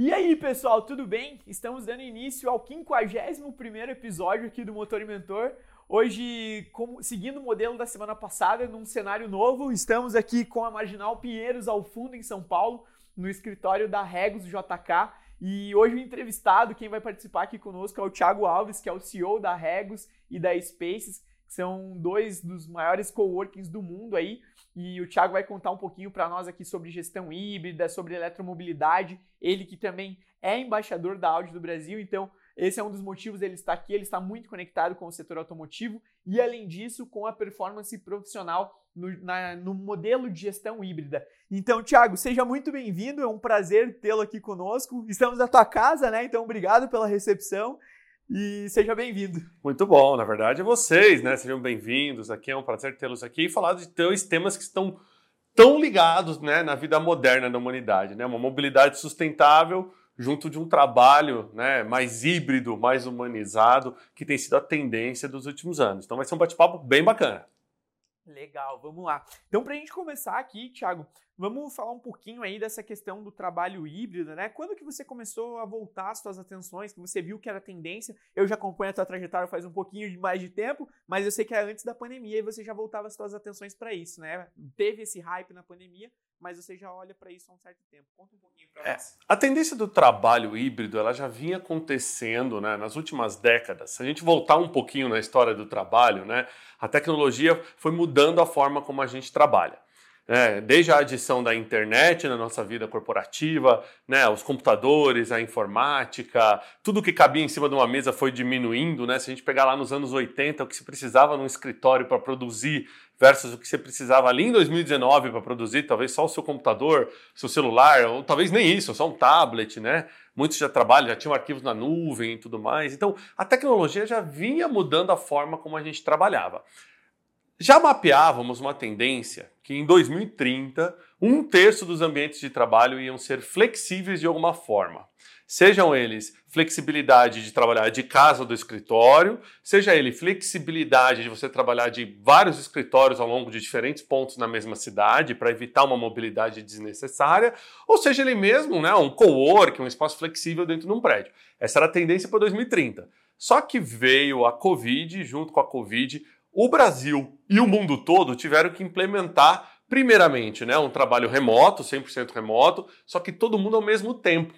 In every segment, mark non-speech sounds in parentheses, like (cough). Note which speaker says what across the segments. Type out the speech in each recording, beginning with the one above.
Speaker 1: E aí, pessoal, tudo bem? Estamos dando início ao 51º episódio aqui do Motor e Mentor. Hoje, como, seguindo o modelo da semana passada, num cenário novo, estamos aqui com a Marginal Pinheiros ao fundo em São Paulo, no escritório da Regos JK. E hoje o entrevistado, quem vai participar aqui conosco é o Thiago Alves, que é o CEO da Regos e da Spaces, que são dois dos maiores coworkings do mundo aí. E o Thiago vai contar um pouquinho para nós aqui sobre gestão híbrida, sobre eletromobilidade. Ele que também é embaixador da Audi do Brasil, então esse é um dos motivos dele estar aqui. Ele está muito conectado com o setor automotivo e, além disso, com a performance profissional no, na, no modelo de gestão híbrida. Então, Thiago, seja muito bem-vindo. É um prazer tê-lo aqui conosco. Estamos na tua casa, né? Então, obrigado pela recepção e seja bem-vindo.
Speaker 2: Muito bom, na verdade, é vocês, né? Sejam bem-vindos. Aqui é um prazer tê-los aqui e falar de dois temas que estão tão ligados, né, na vida moderna da humanidade, né? Uma mobilidade sustentável junto de um trabalho, né, mais híbrido, mais humanizado, que tem sido a tendência dos últimos anos. Então vai ser um bate-papo bem bacana.
Speaker 1: Legal, vamos lá. Então, para a gente começar aqui, Thiago, vamos falar um pouquinho aí dessa questão do trabalho híbrido, né? Quando que você começou a voltar as suas atenções, que você viu que era tendência? Eu já acompanho a tua trajetória faz um pouquinho mais de tempo, mas eu sei que é antes da pandemia e você já voltava as suas atenções para isso, né? Teve esse hype na pandemia, mas você já olha para isso há um certo tempo. Conta um pouquinho para
Speaker 2: é, nós. A tendência do trabalho híbrido, ela já vinha acontecendo, né, nas últimas décadas. Se a gente voltar um pouquinho na história do trabalho, né, a tecnologia foi mudando a forma como a gente trabalha. É, desde a adição da internet na nossa vida corporativa, né, os computadores, a informática, tudo que cabia em cima de uma mesa foi diminuindo. Né? Se a gente pegar lá nos anos 80, o que se precisava num escritório para produzir versus o que você precisava ali em 2019 para produzir, talvez só o seu computador, seu celular, ou talvez nem isso, só um tablet, né? Muitos já trabalham, já tinham arquivos na nuvem e tudo mais. Então, a tecnologia já vinha mudando a forma como a gente trabalhava. Já mapeávamos uma tendência que em 2030 um terço dos ambientes de trabalho iam ser flexíveis de alguma forma. Sejam eles flexibilidade de trabalhar de casa do escritório, seja ele flexibilidade de você trabalhar de vários escritórios ao longo de diferentes pontos na mesma cidade para evitar uma mobilidade desnecessária, ou seja ele mesmo né, um co-work, um espaço flexível dentro de um prédio. Essa era a tendência para 2030. Só que veio a Covid, junto com a Covid, o Brasil e o mundo todo tiveram que implementar, primeiramente, né, um trabalho remoto, 100% remoto, só que todo mundo ao mesmo tempo.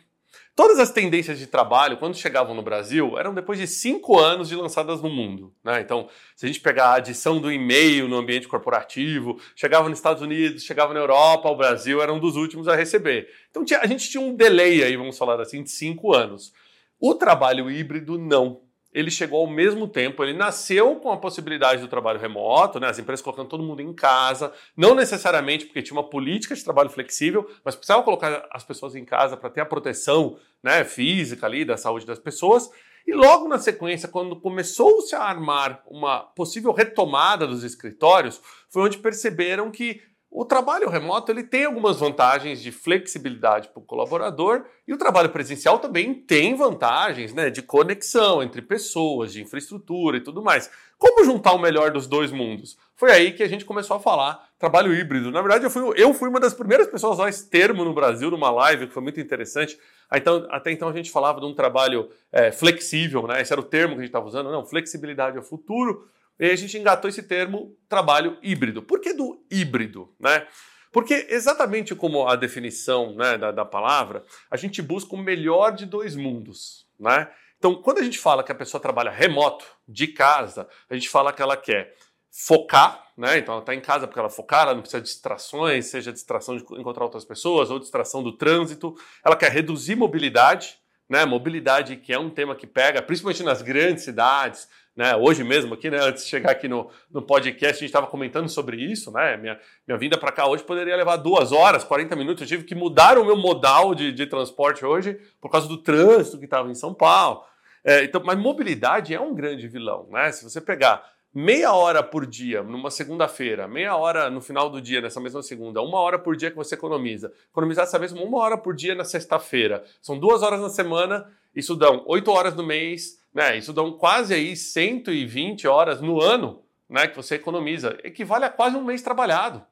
Speaker 2: Todas as tendências de trabalho, quando chegavam no Brasil, eram depois de cinco anos de lançadas no mundo. Né? Então, se a gente pegar a adição do e-mail no ambiente corporativo, chegava nos Estados Unidos, chegava na Europa, o Brasil era um dos últimos a receber. Então, a gente tinha um delay aí, vamos falar assim, de cinco anos. O trabalho híbrido, não ele chegou ao mesmo tempo, ele nasceu com a possibilidade do trabalho remoto, né? as empresas colocando todo mundo em casa, não necessariamente porque tinha uma política de trabalho flexível, mas precisava colocar as pessoas em casa para ter a proteção né, física ali da saúde das pessoas. E logo na sequência, quando começou-se a armar uma possível retomada dos escritórios, foi onde perceberam que o trabalho remoto ele tem algumas vantagens de flexibilidade para o colaborador e o trabalho presencial também tem vantagens né, de conexão entre pessoas, de infraestrutura e tudo mais. Como juntar o melhor dos dois mundos? Foi aí que a gente começou a falar trabalho híbrido. Na verdade, eu fui, eu fui uma das primeiras pessoas a usar esse termo no Brasil, numa live, que foi muito interessante. Então, até então a gente falava de um trabalho é, flexível, né? esse era o termo que a gente estava usando. Não, flexibilidade é o futuro. E a gente engatou esse termo trabalho híbrido. Por que do híbrido? Né? Porque, exatamente como a definição né, da, da, palavra, a gente busca o melhor de dois mundos. Né? Então, quando a gente fala que a pessoa trabalha remoto, de casa, a gente fala que ela quer focar, né? Então ela está em casa porque ela focar, ela não precisa de distrações, seja distração de encontrar outras pessoas ou distração do trânsito. Ela quer reduzir mobilidade, né? Mobilidade que é um tema que pega, principalmente nas grandes cidades, né, hoje mesmo aqui, né, antes de chegar aqui no, no podcast, a gente estava comentando sobre isso, né? Minha, minha vinda para cá hoje poderia levar duas horas, 40 minutos. Eu tive que mudar o meu modal de, de transporte hoje por causa do trânsito que estava em São Paulo. É, então, mas mobilidade é um grande vilão, né? Se você pegar meia hora por dia numa segunda-feira, meia hora no final do dia, nessa mesma segunda, uma hora por dia que você economiza, economizar essa mesma uma hora por dia na sexta-feira, são duas horas na semana, isso dão oito horas no mês, né? Isso dão quase aí 120 horas no ano né, que você economiza. Equivale a quase um mês trabalhado.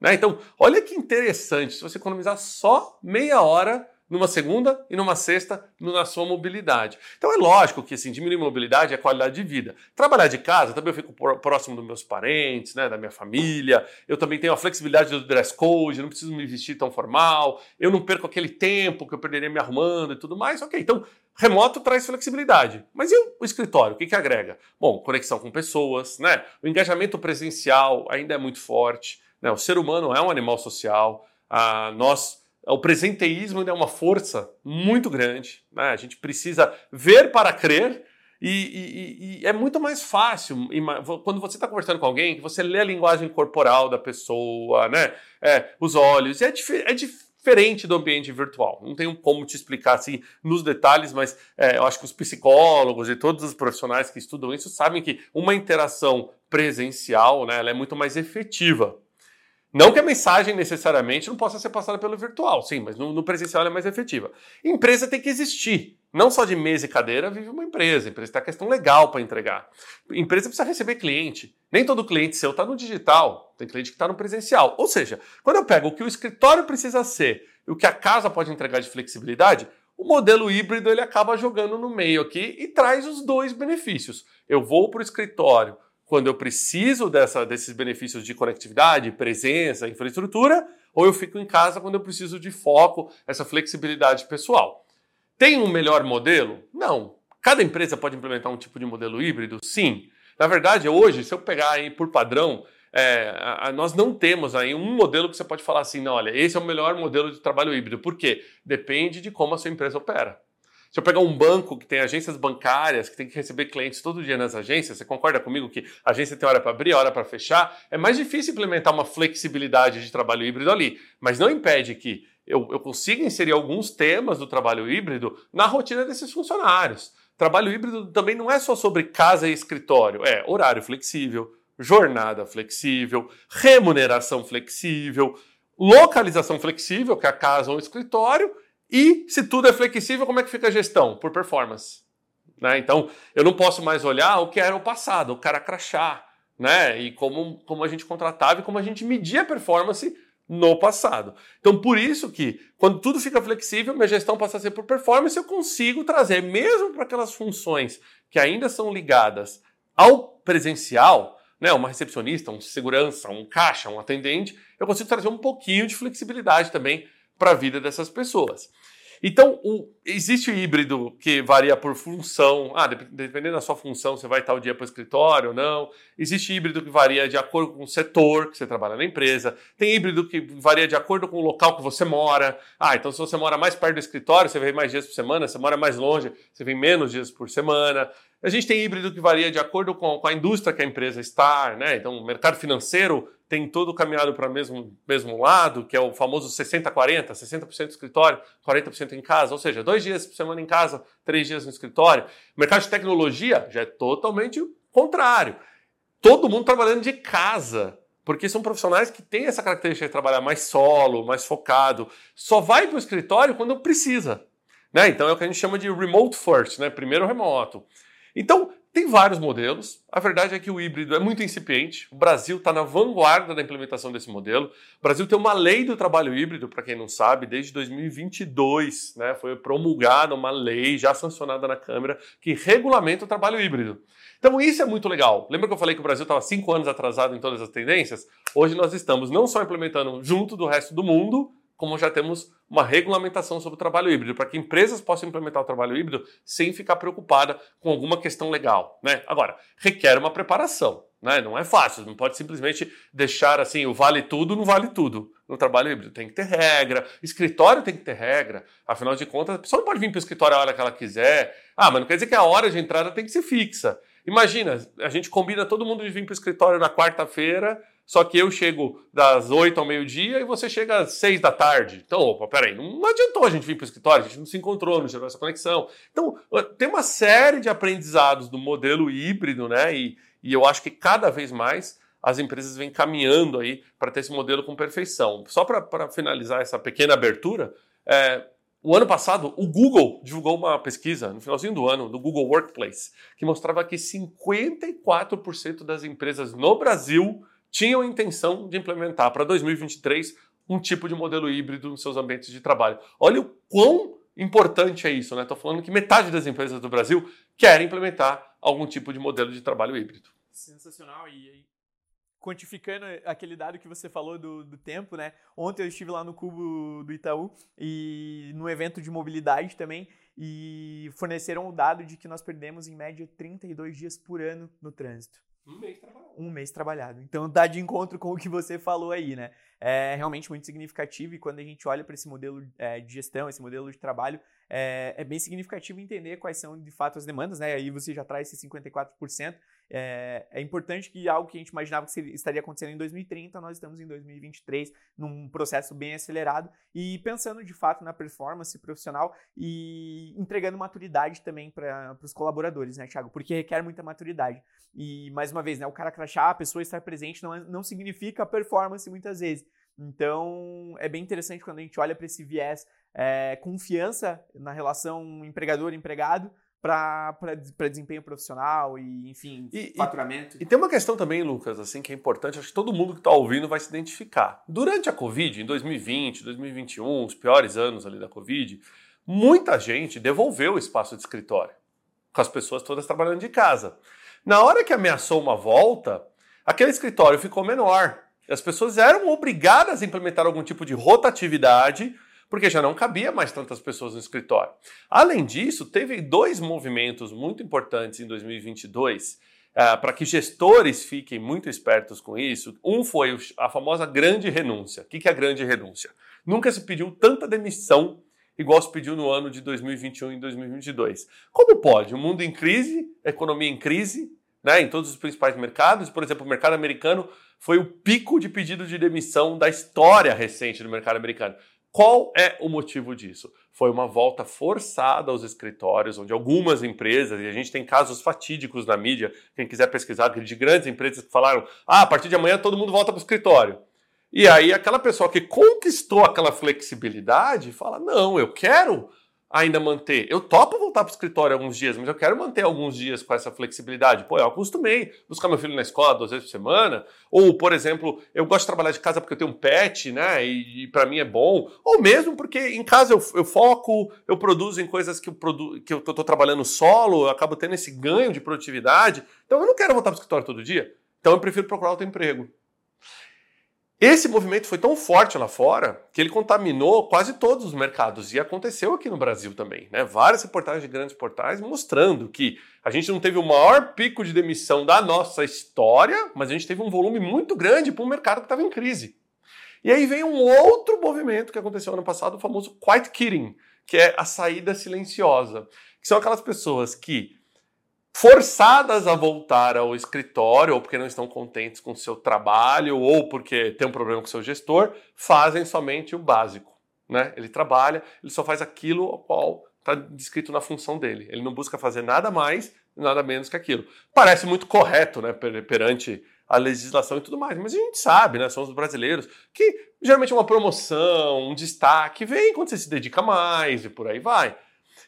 Speaker 2: Né? Então, olha que interessante, se você economizar só meia hora numa segunda e numa sexta na sua mobilidade. Então é lógico que assim, diminuir mobilidade é qualidade de vida. Trabalhar de casa, também eu fico próximo dos meus parentes, né, da minha família. Eu também tenho a flexibilidade do dress code, não preciso me vestir tão formal. Eu não perco aquele tempo que eu perderia me arrumando e tudo mais. Ok, então remoto traz flexibilidade. Mas e o escritório? O que, que agrega? Bom, conexão com pessoas, né? O engajamento presencial ainda é muito forte. Né? O ser humano é um animal social. Ah, nós o presenteísmo é uma força muito grande. Né? A gente precisa ver para crer. E, e, e é muito mais fácil quando você está conversando com alguém que você lê a linguagem corporal da pessoa, né? É, os olhos. É, dif é diferente do ambiente virtual. Não tenho como te explicar assim nos detalhes, mas é, eu acho que os psicólogos e todos os profissionais que estudam isso sabem que uma interação presencial, né, ela é muito mais efetiva. Não que a mensagem necessariamente não possa ser passada pelo virtual, sim, mas no, no, presencial é mais efetiva. Empresa tem que existir. Não só de mesa e cadeira vive uma empresa. Empresa tem a questão legal para entregar. Empresa precisa receber cliente. Nem todo cliente seu está no digital. Tem cliente que está no presencial. Ou seja, quando eu pego o que o escritório precisa ser e o que a casa pode entregar de flexibilidade, o modelo híbrido ele acaba jogando no meio aqui e traz os dois benefícios. Eu vou para o escritório quando eu preciso dessa, desses benefícios de conectividade, presença, infraestrutura, ou eu fico em casa quando eu preciso de foco, essa flexibilidade pessoal. Tem um melhor modelo? Não. Cada empresa pode implementar um tipo de modelo híbrido? Sim. Na verdade, hoje, se eu pegar aí por padrão, é, a, a, nós não temos aí um modelo que você pode falar assim, não, olha, esse é o melhor modelo de trabalho híbrido. Por quê? Depende de como a sua empresa opera. Se eu pegar um banco que tem agências bancárias, que tem que receber clientes todo dia nas agências, você concorda comigo que a agência tem hora para abrir, hora para fechar? É mais difícil implementar uma flexibilidade de trabalho híbrido ali, mas não impede que eu, eu consiga inserir alguns temas do trabalho híbrido na rotina desses funcionários. Trabalho híbrido também não é só sobre casa e escritório, é horário flexível, jornada flexível, remuneração flexível, localização flexível, que é a casa ou o escritório, e se tudo é flexível, como é que fica a gestão? Por performance. Né? Então, eu não posso mais olhar o que era o passado, o cara crachar, né? E como, como a gente contratava e como a gente media a performance no passado. Então, por isso que, quando tudo fica flexível, minha gestão passa a ser por performance, eu consigo trazer, mesmo para aquelas funções que ainda são ligadas ao presencial, né, uma recepcionista, um segurança, um caixa, um atendente, eu consigo trazer um pouquinho de flexibilidade também para a vida dessas pessoas. Então, o, existe o híbrido que varia por função. Ah, dependendo da sua função, você vai o dia para o escritório ou não. Existe híbrido que varia de acordo com o setor que você trabalha na empresa. Tem híbrido que varia de acordo com o local que você mora. Ah, então se você mora mais perto do escritório, você vem mais dias por semana. Se você mora mais longe, você vem menos dias por semana. A gente tem híbrido que varia de acordo com, a indústria que a empresa está, né? Então, o mercado financeiro tem todo caminhado para o mesmo, mesmo lado, que é o famoso 60-40, 60%, 60 escritório, 40% em casa, ou seja, dois dias por semana em casa, três dias no escritório. O mercado de tecnologia já é totalmente contrário. Todo mundo trabalhando de casa, porque são profissionais que têm essa característica de trabalhar mais solo, mais focado, só vai para o escritório quando precisa. Né? Então é o que a gente chama de remote first, né? primeiro remoto. Então, tem vários modelos. A verdade é que o híbrido é muito incipiente. O Brasil está na vanguarda da implementação desse modelo. O Brasil tem uma lei do trabalho híbrido, para quem não sabe, desde 2022. Né? Foi promulgada uma lei já sancionada na Câmara que regulamenta o trabalho híbrido. Então isso é muito legal. Lembra que eu falei que o Brasil estava cinco anos atrasado em todas as tendências? Hoje nós estamos não só implementando junto do resto do mundo, como já temos uma regulamentação sobre o trabalho híbrido, para que empresas possam implementar o trabalho híbrido sem ficar preocupada com alguma questão legal. Né? Agora, requer uma preparação. Né? Não é fácil, não pode simplesmente deixar assim, o vale tudo não vale tudo. No trabalho híbrido tem que ter regra, escritório tem que ter regra, afinal de contas, a pessoa não pode vir para o escritório a hora que ela quiser. Ah, mas não quer dizer que a hora de entrada tem que ser fixa. Imagina, a gente combina todo mundo de vir para o escritório na quarta-feira só que eu chego das 8 ao meio-dia e você chega às 6 da tarde. Então, opa, peraí, não adiantou a gente vir para o escritório, a gente não se encontrou, não gerou essa conexão. Então, tem uma série de aprendizados do modelo híbrido, né? E, e eu acho que cada vez mais as empresas vêm caminhando aí para ter esse modelo com perfeição. Só para finalizar essa pequena abertura, é, o ano passado, o Google divulgou uma pesquisa, no finalzinho do ano, do Google Workplace, que mostrava que 54% das empresas no Brasil tinham a intenção de implementar para 2023 um tipo de modelo híbrido nos seus ambientes de trabalho. Olha o quão importante é isso, né? Estou falando que metade das empresas do Brasil querem implementar algum tipo de modelo de trabalho híbrido.
Speaker 1: Sensacional. E quantificando aquele dado que você falou do, do tempo, né? Ontem eu estive lá no Cubo do Itaú e no evento de mobilidade também e forneceram o dado de que nós perdemos em média 32 dias por ano no trânsito.
Speaker 2: Um mês trabalhado.
Speaker 1: Um mês trabalhado. Então dá de encontro com o que você falou aí, né? É realmente muito significativo e quando a gente olha para esse modelo é, de gestão, esse modelo de trabalho, é, é, bem significativo entender quais são de fato as demandas, né? Aí você já traz esse 54%. É, é importante que algo que a gente imaginava que estaria acontecendo em 2030, nós estamos em 2023 num processo bem acelerado e pensando de fato na performance profissional e entregando maturidade também para os colaboradores, né, Thiago? Porque requer muita maturidade. E mais uma vez, né, o cara crachar, a pessoa estar presente não, é, não significa performance muitas vezes. Então, é bem interessante quando a gente olha para esse viés é, confiança na relação empregador-empregado para desempenho profissional e, enfim,
Speaker 2: e,
Speaker 1: faturamento.
Speaker 2: E, e, tem uma questão também, Lucas, assim, que é importante, acho que todo mundo que está ouvindo vai se identificar. Durante a Covid, em 2020, 2021, os piores anos ali da Covid, muita gente devolveu o espaço de escritório, com as pessoas todas trabalhando de casa. Na hora que ameaçou uma volta, aquele escritório ficou menor. As pessoas eram obrigadas a implementar algum tipo de rotatividade, porque já não cabia mais tantas pessoas no escritório. Além disso, teve dois movimentos muito importantes em 2022 uh, para que gestores fiquem muito espertos com isso. Um foi a famosa grande renúncia. O que é a grande renúncia? Nunca se pediu tanta demissão igual se pediu no ano de 2021 e 2022. Como pode? O mundo em crise, economia em crise, né, em todos os principais mercados. Por exemplo, o mercado americano foi o pico de pedido de demissão da história recente do mercado americano. Qual é o motivo disso? Foi uma volta forçada aos escritórios, onde algumas empresas, e a gente tem casos fatídicos na mídia, quem quiser pesquisar, de grandes empresas que falaram: ah, a partir de amanhã todo mundo volta para o escritório. E aí aquela pessoa que conquistou aquela flexibilidade fala: não, eu quero ainda manter. Eu topo voltar para o escritório alguns dias, mas eu quero manter alguns dias com essa flexibilidade. Pô, eu acostumei buscar meu filho na escola duas vezes por semana. Ou, por exemplo, eu gosto de trabalhar de casa porque eu tenho um pet, né? E, e para mim é bom. Ou mesmo porque em casa eu, eu foco, eu produzo em coisas que eu, produ que eu tô, tô trabalhando solo, eu acabo tendo esse ganho de produtividade. Então eu não quero voltar para o escritório todo dia. Então eu prefiro procurar outro emprego. Esse movimento foi tão forte lá fora que ele contaminou quase todos os mercados e aconteceu aqui no Brasil também. Né? Várias reportagens de grandes portais mostrando que a gente não teve o maior pico de demissão da nossa história, mas a gente teve um volume muito grande para um mercado que estava em crise. E aí vem um outro movimento que aconteceu ano passado, o famoso quiet quitting, que é a saída silenciosa, que são aquelas pessoas que forçadas a voltar ao escritório, ou porque não estão contentes com o seu trabalho, ou porque tem um problema com o seu gestor, fazem somente o básico. Né? Ele trabalha, ele só faz aquilo ao qual está descrito na função dele. Ele não busca fazer nada mais, nada menos que aquilo. Parece muito correto né, perante a legislação e tudo mais, mas a gente sabe, né, somos brasileiros, que geralmente uma promoção, um destaque vem quando você se dedica mais e por aí vai.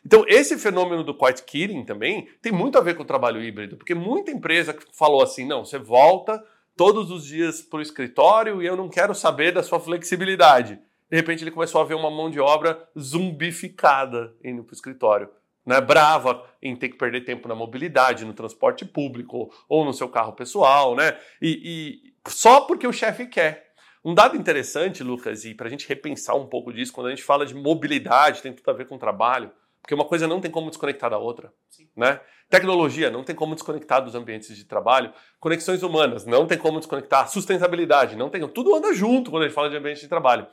Speaker 2: Então, esse fenômeno do quiet quitting também tem muito a ver com o trabalho híbrido, porque muita empresa falou assim: não, você volta todos os dias para o escritório e eu não quero saber da sua flexibilidade. De repente, ele começou a ver uma mão de obra zumbificada indo para o escritório. Né, brava em ter que perder tempo na mobilidade, no transporte público ou no seu carro pessoal, né? E, e só porque o chefe quer. Um dado interessante, Lucas, e para a gente repensar um pouco disso, quando a gente fala de mobilidade, tem tudo a ver com trabalho. Porque uma coisa não tem como desconectar da outra. Né? Tecnologia não tem como desconectar dos ambientes de trabalho. Conexões humanas não tem como desconectar. Sustentabilidade não tem. Tudo anda junto quando a gente fala de ambiente de trabalho.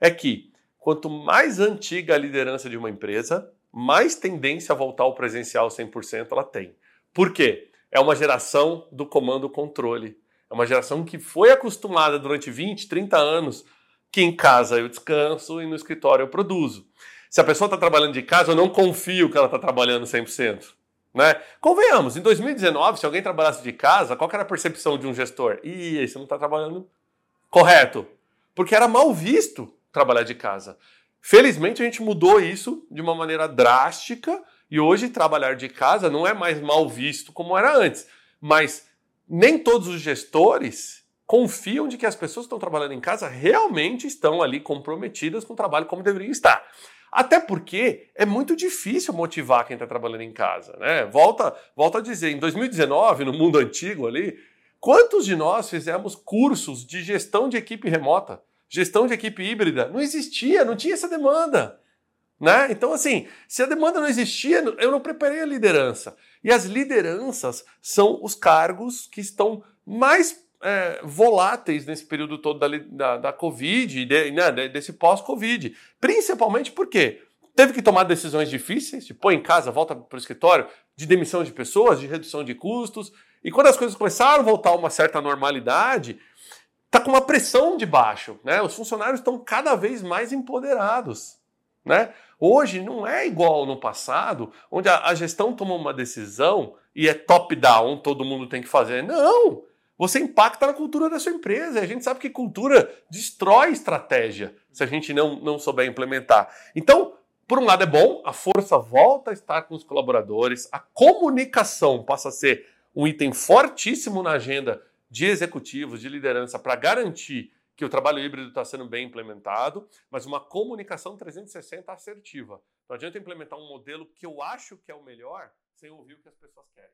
Speaker 2: É que quanto mais antiga a liderança de uma empresa, mais tendência a voltar ao presencial 100% ela tem. Por quê? É uma geração do comando-controle. É uma geração que foi acostumada durante 20, 30 anos que em casa eu descanso e no escritório eu produzo. Se a pessoa está trabalhando de casa, eu não confio que ela está trabalhando 100%. Né? Convenhamos, em 2019, se alguém trabalhasse de casa, qual era a percepção de um gestor? Ih, você não está trabalhando correto. Porque era mal visto trabalhar de casa. Felizmente, a gente mudou isso de uma maneira drástica e hoje trabalhar de casa não é mais mal visto como era antes. Mas nem todos os gestores confiam de que as pessoas que estão trabalhando em casa realmente estão ali comprometidas com o trabalho como deveriam estar. Até porque é muito difícil motivar quem está trabalhando em casa, né? Volta, volta a dizer, em 2019, no mundo antigo ali, quantos de nós fizemos cursos de gestão de equipe remota, gestão de equipe híbrida? Não existia, não tinha essa demanda. Né? Então, assim, se a demanda não existia, eu não preparei a liderança. E as lideranças são os cargos que estão mais é, voláteis nesse período todo da, da, da Covid, de, né, desse pós-Covid. Principalmente porque teve que tomar decisões difíceis, de pôr em casa, volta para o escritório, de demissão de pessoas, de redução de custos. E quando as coisas começaram a voltar a uma certa normalidade, está com uma pressão de baixo. Né? Os funcionários estão cada vez mais empoderados. Né? Hoje não é igual no passado, onde a, a gestão toma uma decisão e é top-down, todo mundo tem que fazer. Não! Você impacta na cultura da sua empresa. A gente sabe que cultura destrói estratégia se a gente não, não souber implementar. Então, por um lado é bom, a força volta a estar com os colaboradores, a comunicação passa a ser um item fortíssimo na agenda de executivos, de liderança, para garantir que o trabalho híbrido está sendo bem implementado, mas uma comunicação 360 assertiva. Não adianta implementar um modelo que eu acho que é o melhor sem ouvir o que as pessoas querem.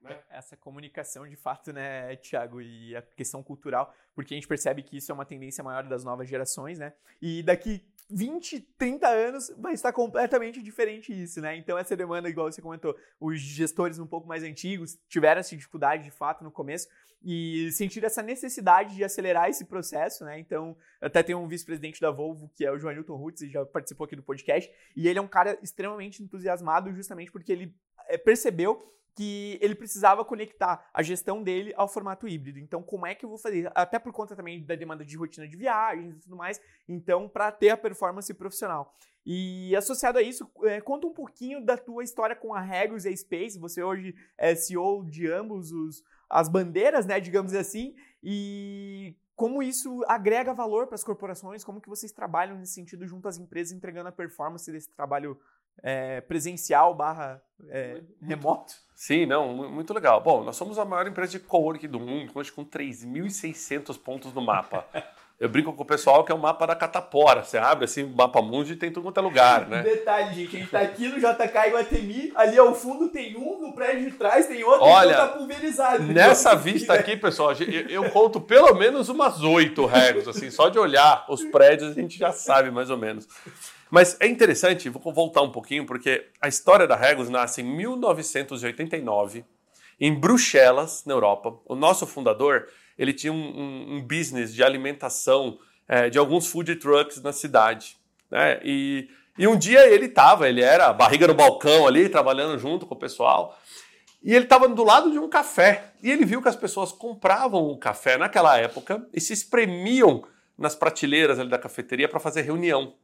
Speaker 1: Né? Essa comunicação, de fato, né, Tiago, e a questão cultural, porque a gente percebe que isso é uma tendência maior das novas gerações, né? E daqui 20, 30 anos vai estar completamente diferente isso, né? Então essa demanda, igual você comentou, os gestores um pouco mais antigos tiveram essa dificuldade de fato no começo e sentiram essa necessidade de acelerar esse processo, né? Então, até tem um vice-presidente da Volvo, que é o Joanilton Rutz, e já participou aqui do podcast, e ele é um cara extremamente entusiasmado justamente porque ele eh, percebeu que ele precisava conectar a gestão dele ao formato híbrido. Então, como é que eu vou fazer? Até por conta também da demanda de rotina de viagens e tudo mais. Então, para ter a performance profissional. E associado a isso, é, conta um pouquinho da tua história com a Regos e a Space. Você hoje é CEO de ambos os, as bandeiras, né, digamos assim, e como isso agrega valor para as corporações, como que vocês trabalham nesse sentido junto às empresas, entregando a performance desse trabalho é, presencial barra é, remoto?
Speaker 2: Sim, não, muito legal. Bom, nós somos a maior empresa de coworking do mundo, hoje com 3.600 pontos no mapa. (laughs) Eu brinco com o pessoal que é o mapa da catapora. Você abre assim o mapa mundo e tem tudo quanto é lugar, né? (laughs)
Speaker 1: Detalhe, gente, a gente tá aqui no JK Iguatemi, ali ao fundo tem um, no prédio de trás tem outro,
Speaker 2: Olha,
Speaker 1: então tá pulverizado.
Speaker 2: Nessa então, (laughs) vista aqui, pessoal, eu conto pelo menos umas oito regras, assim, só de olhar os prédios a gente já sabe mais ou menos. Mas é interessante, vou voltar um pouquinho, porque a história da Regos nasce em 1989, em Bruxelas, na Europa. O nosso fundador, ele tinha um, um, um business de alimentação é, de alguns food trucks na cidade. Né? E, e um dia ele estava, ele era barriga no balcão ali, trabalhando junto com o pessoal, e ele estava do lado de um café. E ele viu que as pessoas compravam o café naquela época e se espremiam nas prateleiras ali da cafeteria para fazer reunião.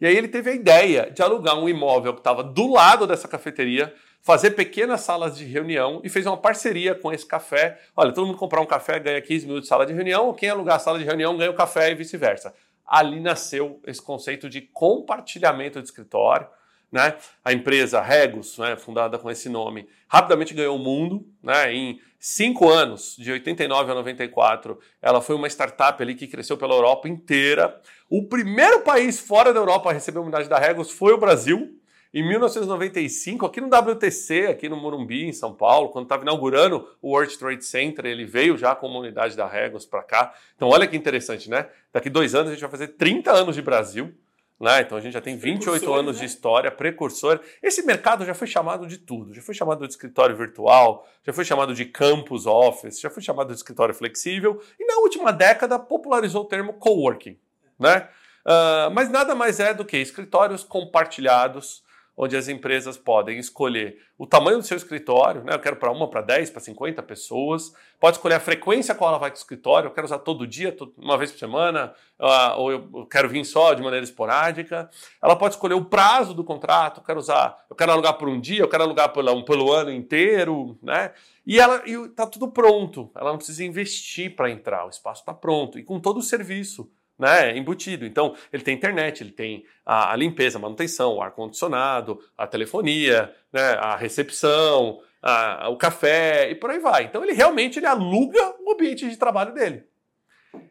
Speaker 2: E aí ele teve a ideia de alugar um imóvel que estava do lado dessa cafeteria, fazer pequenas salas de reunião e fez uma parceria com esse café. Olha, todo mundo comprar um café ganha 15 minutos de sala de reunião, quem alugar a sala de reunião ganha o café e vice-versa. Ali nasceu esse conceito de compartilhamento de escritório. Né? A empresa Regos, né, fundada com esse nome, rapidamente ganhou o mundo. Né? Em cinco anos, de 89 a 94, ela foi uma startup ali que cresceu pela Europa inteira. O primeiro país fora da Europa a receber a unidade da Regos foi o Brasil. Em 1995, aqui no WTC, aqui no Morumbi, em São Paulo, quando estava inaugurando o World Trade Center, ele veio já com uma unidade da Regos para cá. Então, olha que interessante, né? Daqui dois anos a gente vai fazer 30 anos de Brasil. Né? Então a gente já tem 28 anos né? de história, precursor. Esse mercado já foi chamado de tudo. Já foi chamado de escritório virtual, já foi chamado de campus office, já foi chamado de escritório flexível e na última década popularizou o termo coworking. Né? Uh, mas nada mais é do que escritórios compartilhados onde as empresas podem escolher o tamanho do seu escritório, né? Eu quero para uma, para 10, para 50 pessoas. Pode escolher a frequência qual ela vai para o escritório. Eu quero usar todo dia, uma vez por semana, uh, ou eu quero vir só de maneira esporádica. Ela pode escolher o prazo do contrato. Eu quero usar, eu quero alugar por um dia, eu quero alugar pelo, pelo ano inteiro, né? E ela está tudo pronto. Ela não precisa investir para entrar. O espaço está pronto e com todo o serviço né, embutido. Então, ele tem internet, ele tem a, a limpeza, a manutenção, o ar-condicionado, a telefonia, né, a recepção, a, o café e por aí vai. Então, ele realmente ele aluga o ambiente de trabalho dele.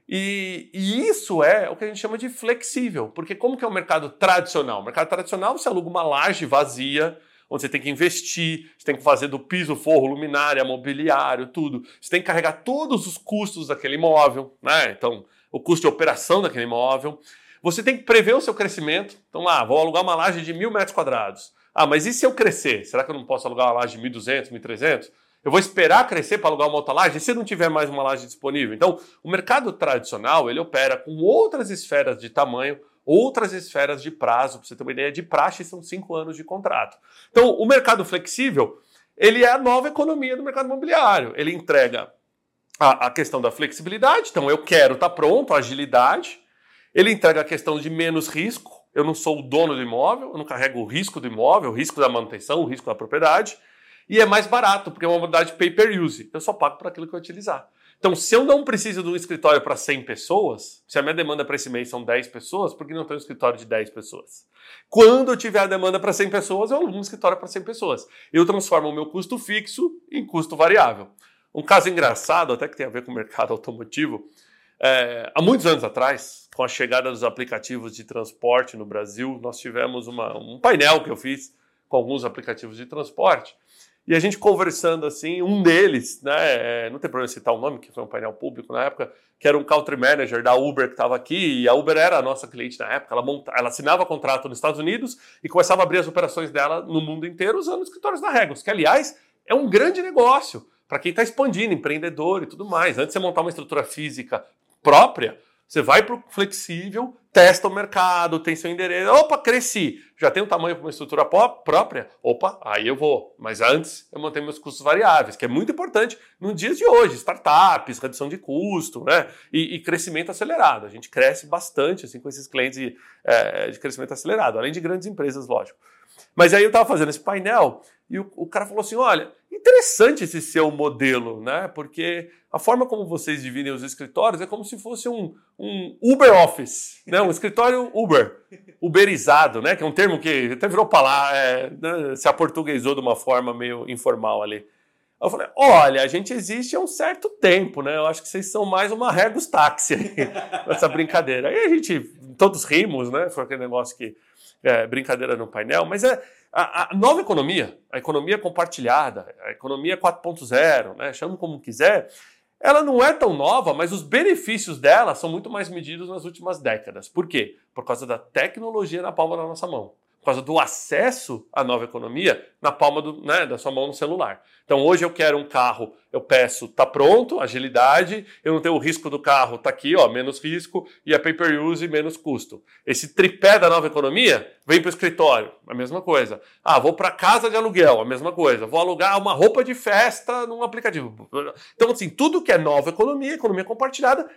Speaker 2: E, e, isso é o que a gente chama de flexível, porque como que é o mercado tradicional? O mercado tradicional você aluga uma laje vazia, onde você tem que investir, você tem que fazer do piso, forro, luminária, mobiliário, tudo. Você tem que carregar todos os custos daquele imóvel, né? Então, o custo de operação daquele imóvel. Você tem que prever o seu crescimento. Então, lá, vou alugar uma laje de mil metros quadrados. Ah, mas e se eu crescer? Será que eu não posso alugar uma laje de 1.200, 1.300? Eu vou esperar crescer para alugar uma outra laje? E se não tiver mais uma laje disponível? Então, o mercado tradicional, ele opera com outras esferas de tamanho, outras esferas de prazo. Para você ter uma ideia, de praxe são cinco anos de contrato. Então, o mercado flexível, ele é a nova economia do mercado imobiliário. Ele entrega a, a questão da flexibilidade, então eu quero estar tá pronto, agilidade. Ele entrega a questão de menos risco. Eu não sou o dono do imóvel, eu não carrego o risco do imóvel, o risco da manutenção, o risco da propriedade. E é mais barato, porque é uma modalidade pay per use. Eu só pago por aquilo que eu utilizar. Então, se eu não preciso de um escritório para 100 pessoas, se a minha demanda para esse mês são 10 pessoas, por que não tenho um escritório de 10 pessoas? Quando eu tiver a demanda para 100 pessoas, eu alugo um escritório para 100 pessoas. Eu transformo o meu custo fixo em custo variável. Um caso engraçado, até que tem a ver com o mercado (laughs) automotivo, é, há muitos anos atrás, com a chegada dos aplicativos de transporte no Brasil, nós tivemos uma, um painel que eu fiz com alguns aplicativos de transporte. E a gente conversando assim, um deles, né, é, não tem problema citar o nome, que foi um painel público na época, que era um country manager da Uber que estava aqui, e a Uber era a nossa cliente na época, ela, monta, ela assinava contrato nos Estados Unidos e começava a abrir as operações dela no mundo inteiro usando escritórios da Regos, que aliás é um grande negócio para quem está expandindo, empreendedor e tudo mais. Antes de você montar uma estrutura física própria, você vai para o flexível, testa o mercado, tem seu endereço. Opa, cresci. Já tem um tamanho para uma estrutura própria? Opa, aí eu vou. Mas antes eu mantenho meus custos variáveis, que é muito importante no dias de hoje. Startups, redução de custo, né? E, e crescimento acelerado. A gente cresce bastante assim com esses clientes de, é, de crescimento acelerado, além de grandes empresas, lógico. Mas aí eu estava fazendo esse painel e o, o, cara falou assim: olha, interessante esse seu modelo, né? Porque a forma como vocês dividem os escritórios é como se fosse um, um Uber Office, né? um escritório Uber, uberizado, né? Que é um termo que até virou palavra, é, né? se aportuguesou de uma forma meio informal ali. Eu falei, olha, a gente existe há um certo tempo, né? Eu acho que vocês são mais uma Regus Táxi (laughs) essa brincadeira. Aí a gente, todos rimos, né? Foi aquele negócio que, é, brincadeira no painel, mas é, a, a, nova economia, a economia compartilhada, a economia 4.0, né, chame como quiser, ela não é tão nova, mas os benefícios dela são muito mais medidos nas últimas décadas. Por quê? Por causa da tecnologia na palma da nossa mão por causa do acesso à nova economia na palma do, né, da sua mão no celular. Então hoje eu quero um carro, eu peço, tá pronto, agilidade, eu não tenho o risco do carro, tá aqui, ó, menos risco, e a pay-per-use menos custo. Esse tripé da nova economia vem para o escritório, a mesma coisa. Ah, vou para casa de aluguel, a mesma coisa. Vou alugar uma roupa de festa num aplicativo. Então assim, tudo que é nova economia, economia compartilhada,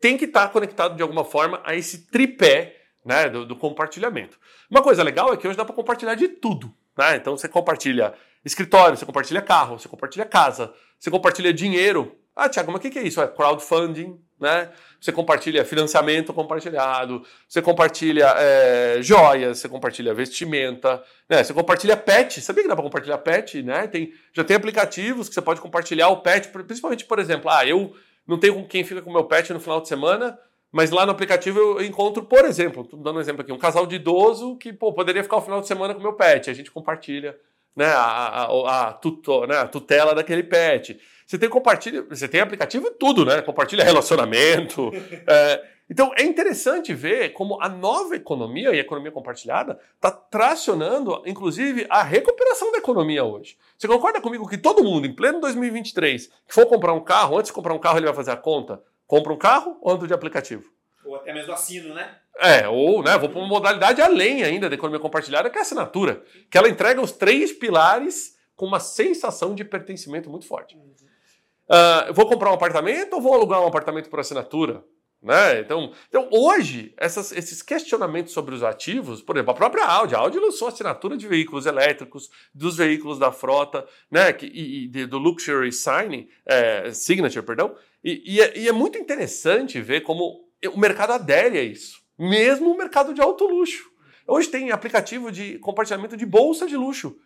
Speaker 2: tem que estar tá conectado de alguma forma a esse tripé né, do, do, compartilhamento. Uma coisa legal é que hoje dá para compartilhar de tudo. Né? Então você compartilha escritório, você compartilha carro, você compartilha casa, você compartilha dinheiro. Ah, Tiago, mas o que, que é isso? É crowdfunding, né? Você compartilha financiamento compartilhado, você compartilha é, joias, você compartilha vestimenta, né? Você compartilha pet. Sabia que dá para compartilhar pet, né? Tem, já tem aplicativos que você pode compartilhar o pet, principalmente, por exemplo, ah, eu não tenho com quem fica com o meu pet no final de semana, mas lá no aplicativo eu encontro, por exemplo, dando um exemplo aqui, um casal de idoso que pô, poderia ficar o final de semana com o meu pet. A gente compartilha né, a, a, a, tuto, né, a tutela daquele pet. Você tem compartilha, você tem aplicativo e tudo, né? Compartilha relacionamento. (laughs) é, então é interessante ver como a nova economia e a economia compartilhada está tracionando, inclusive, a recuperação da economia hoje. Você concorda comigo que todo mundo, em pleno 2023, que for comprar um carro, antes de comprar um carro, ele vai fazer a conta? Compra um carro ou ando de aplicativo?
Speaker 3: Ou até mesmo assino, né?
Speaker 2: É, ou né, vou para uma modalidade além ainda da economia compartilhada, que é a assinatura. Que ela entrega os três pilares com uma sensação de pertencimento muito forte. Uh, vou comprar um apartamento ou vou alugar um apartamento por assinatura? Né? Então, então, hoje, essas, esses questionamentos sobre os ativos, por exemplo, a própria Audi, a Audi lançou assinatura de veículos elétricos, dos veículos da frota, né? Que, e, e do Luxury Sign, é, Signature, perdão, e, e, é, e é muito interessante ver como o mercado adere a isso, mesmo o mercado de alto luxo. Hoje tem aplicativo de compartilhamento de bolsa de luxo,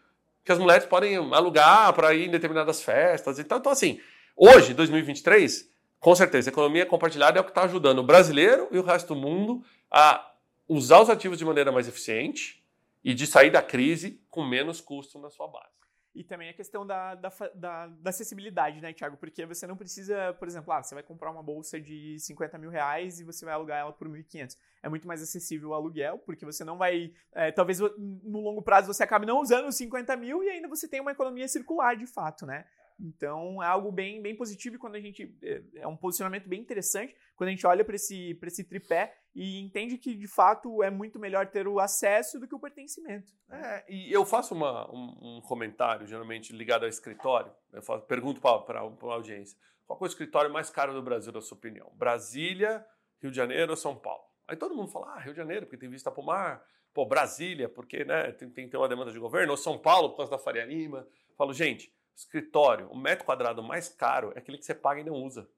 Speaker 2: que as mulheres podem alugar para ir em determinadas festas e tal. Então, assim, hoje, 2023, Com certeza, a economia compartilhada é o que está ajudando o brasileiro e o resto do mundo a usar os ativos de maneira mais eficiente e de sair da crise com menos custo na sua base.
Speaker 1: E também a questão da, da, da, da, acessibilidade, né, Thiago? Porque você não precisa, por exemplo, ah, você vai comprar uma bolsa de 50 mil reais e você vai alugar ela por 1.500. É muito mais acessível o aluguel, porque você não vai. É, talvez no longo prazo você acabe não usando os 50 mil e ainda você tem uma economia circular de fato, né? Então é algo bem, bem positivo e quando a gente. É, é um posicionamento bem interessante quando a gente olha para esse, esse tripé e entende que de fato é muito melhor ter o acesso do que o pertencimento.
Speaker 2: É, e eu faço uma, um, um, comentário, geralmente ligado ao escritório. Eu faço, pergunto para a audiência: qual é o escritório mais caro do Brasil, na sua opinião? Brasília, Rio de Janeiro ou São Paulo? Aí todo mundo fala: ah, Rio de Janeiro, porque tem vista para o mar. Pô, Brasília, porque né, tem, tem uma demanda de governo. Ou São Paulo, por causa da Faria Lima. Falo, gente escritório, o metro quadrado mais caro é aquele que você paga e não usa.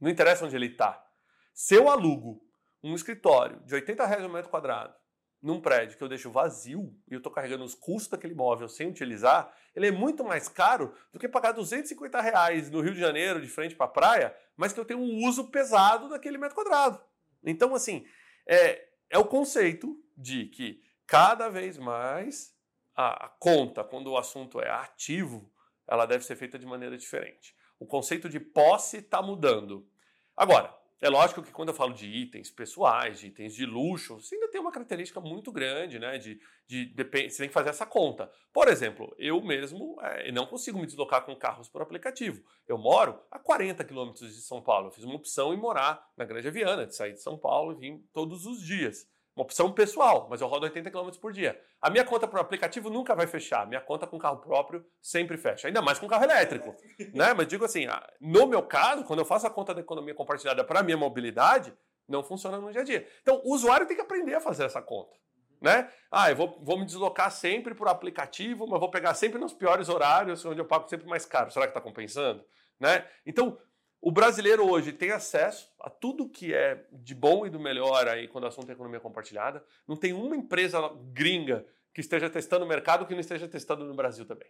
Speaker 2: Não interessa onde ele está. Se eu alugo um escritório de 80 reais o metro quadrado num prédio que eu deixo vazio e eu estou carregando os custos daquele imóvel sem utilizar, ele é muito mais caro do que pagar 250 reais no Rio de Janeiro, de frente para a praia, mas que eu tenho um uso pesado daquele metro quadrado. Então, assim, é, é o conceito de que cada vez mais a, a conta, quando o assunto é ativo, ela deve ser feita de maneira diferente. O conceito de posse está mudando. Agora, é lógico que quando eu falo de itens pessoais, de itens de luxo, você ainda tem uma característica muito grande, né? De, de, de você tem que fazer essa conta. Por exemplo, eu mesmo é, não consigo me deslocar com carros por aplicativo. Eu moro a 40 quilômetros de São Paulo. Eu fiz uma opção em morar na Grande Viana, de sair de São Paulo e vir todos os dias. Uma opção pessoal, mas eu rodo 80 km por dia. A minha conta por aplicativo nunca vai fechar. Minha conta com carro próprio sempre fecha. Ainda mais com carro elétrico. (laughs) né? Mas digo assim, no meu caso, quando eu faço a conta da economia compartilhada para minha mobilidade, não funciona no dia a dia. Então, o usuário tem que aprender a fazer essa conta. Né? Ah, eu vou, vou me deslocar sempre por aplicativo, mas vou pegar sempre nos piores horários, onde eu pago sempre mais caro. Será que está compensando? Né? Então, o brasileiro hoje tem acesso a tudo que é de bom e do melhor aí quando o assunto é economia compartilhada. Não tem uma empresa gringa que esteja testando o mercado que não esteja testando no Brasil também.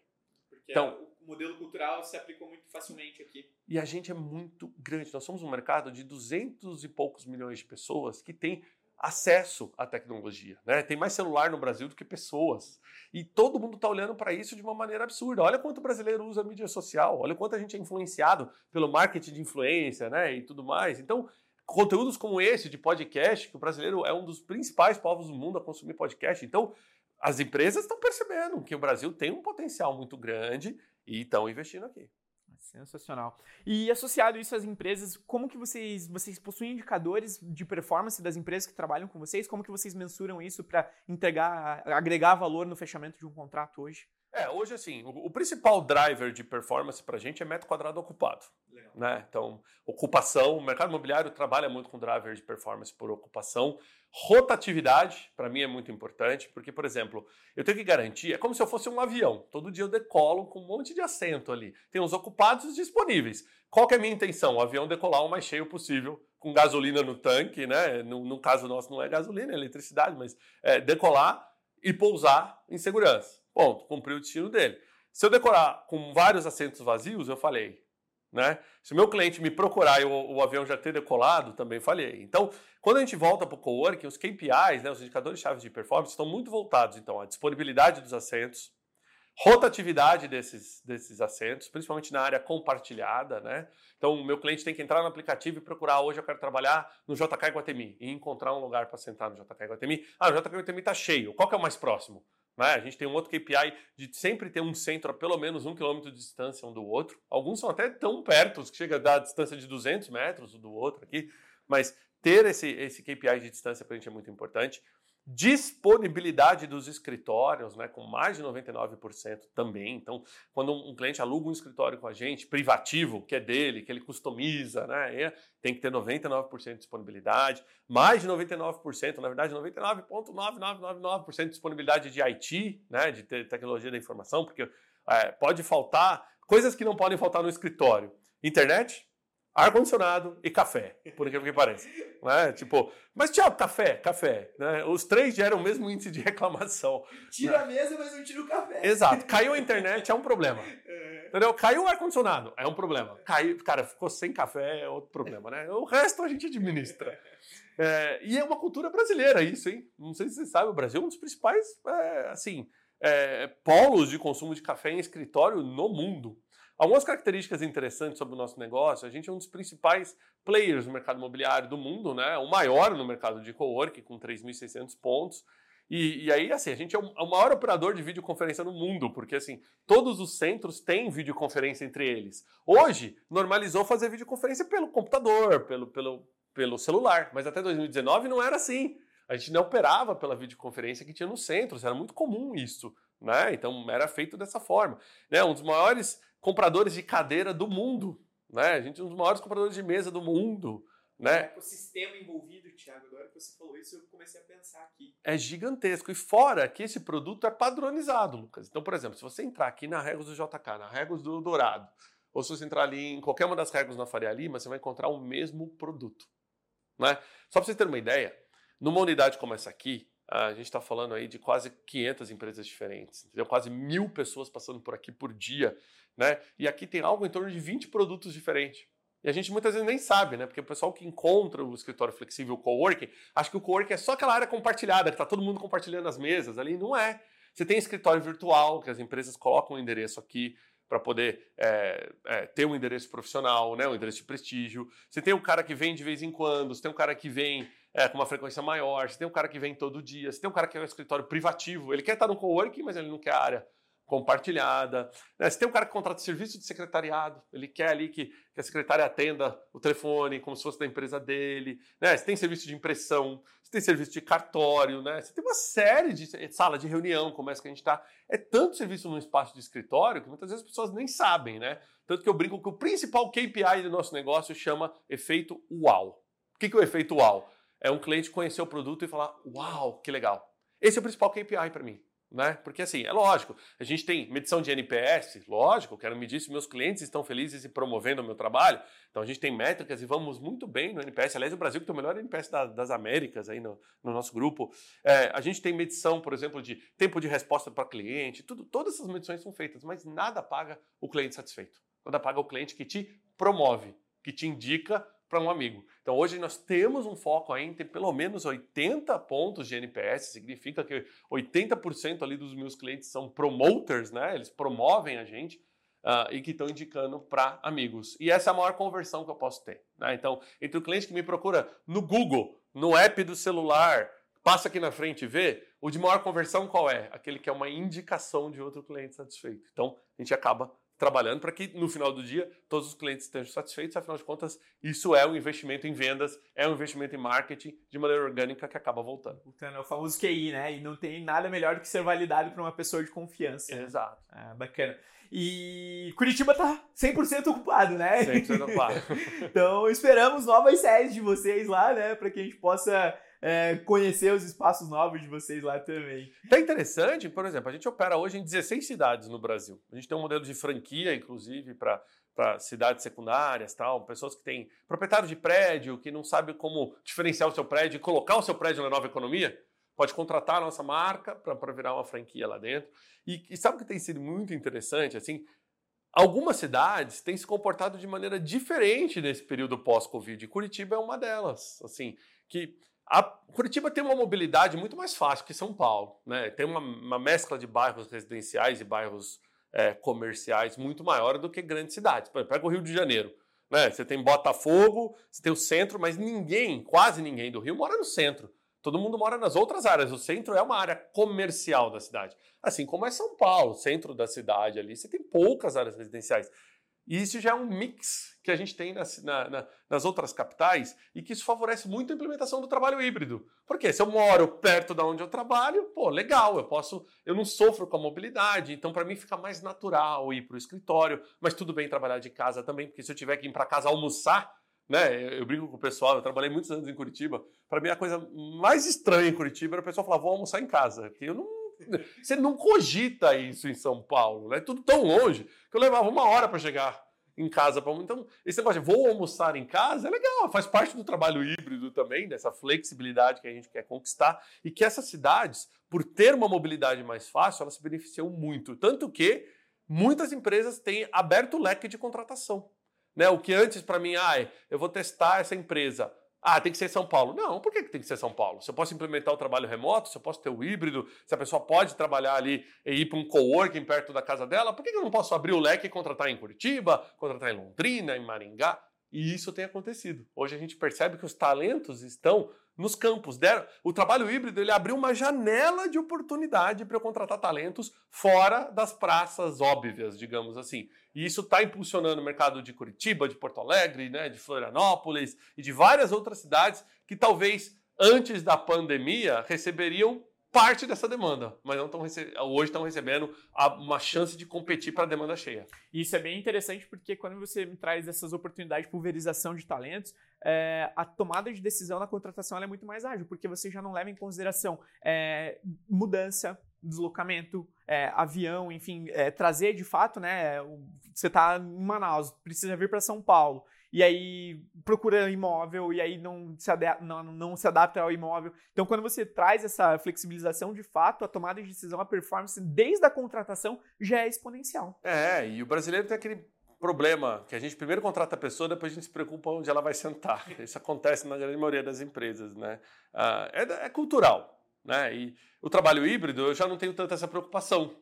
Speaker 3: Porque então, o modelo cultural se aplicou muito facilmente aqui.
Speaker 2: E a gente é muito grande. Nós somos um mercado de 200 e poucos milhões de pessoas que tem acesso à tecnologia. Né? Tem mais celular no Brasil do que pessoas. E todo mundo está olhando para isso de uma maneira absurda. Olha quanto o brasileiro usa a mídia social, olha quanto a gente é influenciado pelo marketing de influência né? e tudo mais. Então, conteúdos como esse de podcast, que o brasileiro é um dos principais povos do mundo a consumir podcast. Então, as empresas estão percebendo que o Brasil tem um potencial muito grande e estão investindo aqui.
Speaker 1: Sensacional. E associado isso às empresas, como que vocês, vocês possuem indicadores de performance das empresas que trabalham com vocês? Como que vocês mensuram isso para entregar, agregar valor no fechamento de um contrato hoje?
Speaker 2: É, hoje assim, o, o principal driver de performance para a gente é metro quadrado ocupado. Né? Então, ocupação, o mercado imobiliário trabalha muito com driver de performance por ocupação. Rotatividade, para mim, é muito importante, porque, por exemplo, eu tenho que garantir, é como se eu fosse um avião. Todo dia eu decolo com um monte de assento ali. Tem os ocupados e os disponíveis. Qual que é a minha intenção? O avião decolar o mais cheio possível, com gasolina no tanque, né? No, no caso nosso não é gasolina, é eletricidade, mas é, decolar e pousar em segurança. Ponto, cumpriu o destino dele. Se eu decorar com vários assentos vazios, eu falei, né? Se o meu cliente me procurar e o, o, avião já ter decolado, também falhei. Então, quando a gente volta para o coworking, os KPIs, né, os indicadores-chave de performance, estão muito voltados então, à disponibilidade dos assentos, rotatividade desses, desses assentos, principalmente na área compartilhada. Né? Então, o meu cliente tem que entrar no aplicativo e procurar, hoje eu quero trabalhar no JK Guatemi, e encontrar um lugar para sentar no JK Guatemi. Ah, o JK Guatemi está cheio, qual que é o mais próximo? Né? A gente tem um outro KPI de sempre ter um centro a pelo menos um quilômetro de distância um do outro. Alguns são até tão perto, que chega a dar distância de 200 metros um do outro aqui. Mas ter esse, esse KPI de distância para a gente é muito importante disponibilidade dos escritórios, né, com mais de 99% também. Então, quando um cliente aluga um escritório com a gente, privativo, que é dele, que ele customiza, né, tem que ter 99% de disponibilidade, mais de 99%, na verdade 99,9999% de disponibilidade de IT, né, de tecnologia da informação, porque é, pode faltar coisas que não podem faltar no escritório. Internet, ar-condicionado e café, por incrível que pareça. Né? Tipo, mas tchau, café, café. Né? Os três geram o mesmo índice de reclamação.
Speaker 3: Tira a mesa, mas não tira o café.
Speaker 2: Exato. Caiu a internet, é um problema. (laughs)
Speaker 3: É.
Speaker 2: Entendeu? Caiu o ar-condicionado, é um problema. Caiu, cara, ficou sem café, é outro problema, né? O resto a gente administra. (laughs) É, e é uma cultura brasileira isso, hein? Não sei se você sabe, o Brasil é um dos principais, é, assim, é, polos de consumo de café em escritório no mundo. Algumas características interessantes sobre o nosso negócio, a gente é um dos principais players no mercado imobiliário do mundo, né? O maior no mercado de coworking, com 3.600 pontos. E, e, aí, assim, a gente é o, é o, maior operador de videoconferência no mundo, porque, assim, todos os centros têm videoconferência entre eles. Hoje, normalizou fazer videoconferência pelo computador, pelo, pelo, pelo celular, mas até 2019 não era assim. A gente não operava pela videoconferência que tinha no centro, era muito comum isso, né? Então, era feito dessa forma. Né? Um dos maiores compradores de cadeira do mundo, né? A gente é um dos maiores compradores de mesa do mundo, né?
Speaker 3: O ecossistema envolvido, Thiago, agora que você falou isso, eu comecei a pensar aqui.
Speaker 2: É gigantesco. E fora que esse produto é padronizado, Lucas. Então, por exemplo, se você entrar aqui na Regos do JK, na Regos do Dourado, ou se você entrar ali em qualquer uma das Regos na Faria Lima, você vai encontrar o mesmo produto. Né? Só para vocês terem uma ideia, numa unidade como essa aqui, a gente está falando aí de quase 500 empresas diferentes, entendeu? quase mil pessoas passando por aqui por dia, né? E aqui tem algo em torno de 20 produtos diferentes. E a gente muitas vezes nem sabe, né? Porque o pessoal que encontra o escritório flexível, o coworking, acha que o coworking é só aquela área compartilhada, que está todo mundo compartilhando as mesas ali. Não é. Você tem escritório virtual, que as empresas colocam o um endereço aqui para poder é, é, ter um endereço profissional, né? um endereço de prestígio. Você tem o cara que vem de vez em quando, você tem o cara que vem é, com uma frequência maior, você tem o cara que vem todo dia, você tem o cara que é um escritório privativo, ele quer estar no coworking, mas ele não quer a área compartilhada. Né? Se tem um cara que contrata serviço de secretariado, ele quer ali que, que, a secretária atenda o telefone como se fosse da empresa dele. Né? Se tem serviço de impressão, se tem serviço de cartório, né? se tem uma série de sala de reunião, como essa que a gente está. É tanto serviço num espaço de escritório que muitas vezes as pessoas nem sabem. Né? Tanto que eu brinco que o principal KPI do nosso negócio chama efeito UAU. O que, que é o efeito UAU? É um cliente conhecer o produto e falar: Uau, que legal. Esse é o principal KPI para mim. Né? Porque assim, é lógico, a gente tem medição de NPS, lógico, quero medir se meus clientes estão felizes e promovendo o meu trabalho. Então a gente tem métricas e vamos muito bem no NPS. Aliás, o Brasil que tem o melhor NPS da, das Américas aí no, no nosso grupo. É, a gente tem medição, por exemplo, de tempo de resposta para cliente, tudo, todas essas medições são feitas, mas nada paga o cliente satisfeito. Nada paga o cliente que te promove, que te indica para um amigo. Então hoje nós temos um foco em ter pelo menos 80 pontos de NPS, significa que 80% ali dos meus clientes são promoters, né? Eles promovem a gente. Uh, e que estão indicando para amigos. E essa é a maior conversão que eu posso ter. Né? Então, entre o cliente que me procura no Google, no app do celular, passa aqui na frente e vê, o de maior conversão qual é? Aquele que é uma indicação de outro cliente satisfeito. Então, a gente acaba trabalhando para que no final do dia todos os clientes estejam satisfeitos, afinal de contas, isso é um investimento em vendas, é um investimento em marketing de maneira orgânica que acaba voltando.
Speaker 1: Voltando é o famoso QI, né? E não tem nada melhor do que ser validado por uma pessoa de confiança.
Speaker 2: Exato.
Speaker 1: Ah, bacana. E Curitiba tá 100% ocupado, né?
Speaker 2: 100% ocupado. (laughs)
Speaker 1: então, esperamos novas séries de vocês lá, né, para que a gente possa é, conhecer os espaços novos de vocês lá também.
Speaker 2: Tá interessante, por exemplo, a gente opera hoje em 16 cidades no Brasil. A gente tem um modelo de franquia, inclusive, para para cidades secundárias, tal, pessoas que têm proprietário de prédio, que não sabe como diferenciar o seu prédio e colocar o seu prédio na nova economia, pode contratar a nossa marca para virar uma franquia lá dentro. E, e sabe o que tem sido muito interessante? Assim, algumas cidades têm se comportado de maneira diferente nesse período pós-Covid. Curitiba é uma delas. Assim, que a Curitiba tem uma mobilidade muito mais fácil que São Paulo, né? Tem uma, uma mescla de bairros residenciais e bairros é, comerciais muito maior do que grandes cidades. Por exemplo, pega o Rio de Janeiro, né? Você tem Botafogo, você tem o centro, mas ninguém, quase ninguém do Rio mora no centro. Todo mundo mora nas outras áreas. O centro é uma área comercial da cidade. Assim como é São Paulo, centro da cidade ali, você tem poucas áreas residenciais. E isso já é um mix que a gente tem nas, na, na, nas outras capitais e que isso favorece muito a implementação do trabalho híbrido. Porque se eu moro perto da onde eu trabalho, pô, legal, eu posso, eu não sofro com a mobilidade, então para mim fica mais natural ir para o escritório, mas tudo bem trabalhar de casa também, porque se eu tiver que ir para casa almoçar, né? Eu brinco com o pessoal, eu trabalhei muitos anos em Curitiba. Para mim, a coisa mais estranha em Curitiba era o pessoal falar: vou almoçar em casa. Porque eu não você não cogita isso em São Paulo, né? Tudo tão longe que eu levava uma hora para chegar. em casa. Então, esse negócio de vou almoçar em casa é legal, faz parte do trabalho híbrido também, dessa flexibilidade que a gente quer conquistar e que essas cidades, por ter uma mobilidade mais fácil, elas se beneficiam muito. Tanto que muitas empresas têm aberto o leque de contratação. Né? O que antes, para mim, ah, eu vou testar essa empresa. Ah, tem que ser São Paulo. Não, por que tem que ser São Paulo? Se eu posso implementar o trabalho remoto, se eu posso ter o híbrido, se a pessoa pode trabalhar ali e ir para um coworking perto da casa dela, por que eu não posso abrir o leque e contratar em Curitiba, contratar em Londrina, em Maringá? E isso tem acontecido. Hoje a gente percebe que os talentos estão nos campos. O trabalho híbrido ele abriu uma janela de oportunidade para eu contratar talentos fora das praças óbvias, digamos assim. E isso está impulsionando o mercado de Curitiba, de Porto Alegre, né, de Florianópolis e de várias outras cidades que talvez antes da pandemia receberiam parte dessa demanda, mas não estão hoje estão recebendo uma chance de competir para a demanda cheia.
Speaker 1: Isso é bem interessante porque quando você me traz essas oportunidades de pulverização de talentos, é, a tomada de decisão na contratação é muito mais ágil, porque você já não leva em consideração é, mudança, deslocamento, é, avião, enfim, é, trazer de fato, né? Você está em Manaus, precisa vir para São Paulo e aí procura imóvel e aí não se, adapta, não, não se adapta ao imóvel. Então, quando você traz essa flexibilização, de fato, a tomada de decisão, a performance, desde a contratação, já é exponencial.
Speaker 2: É, e o brasileiro tem aquele problema que a gente primeiro contrata a pessoa, depois a gente se preocupa onde ela vai sentar. (laughs) Isso acontece na grande maioria das empresas, né? Ah, é, é cultural, né? E o trabalho híbrido, eu já não tenho tanta essa preocupação,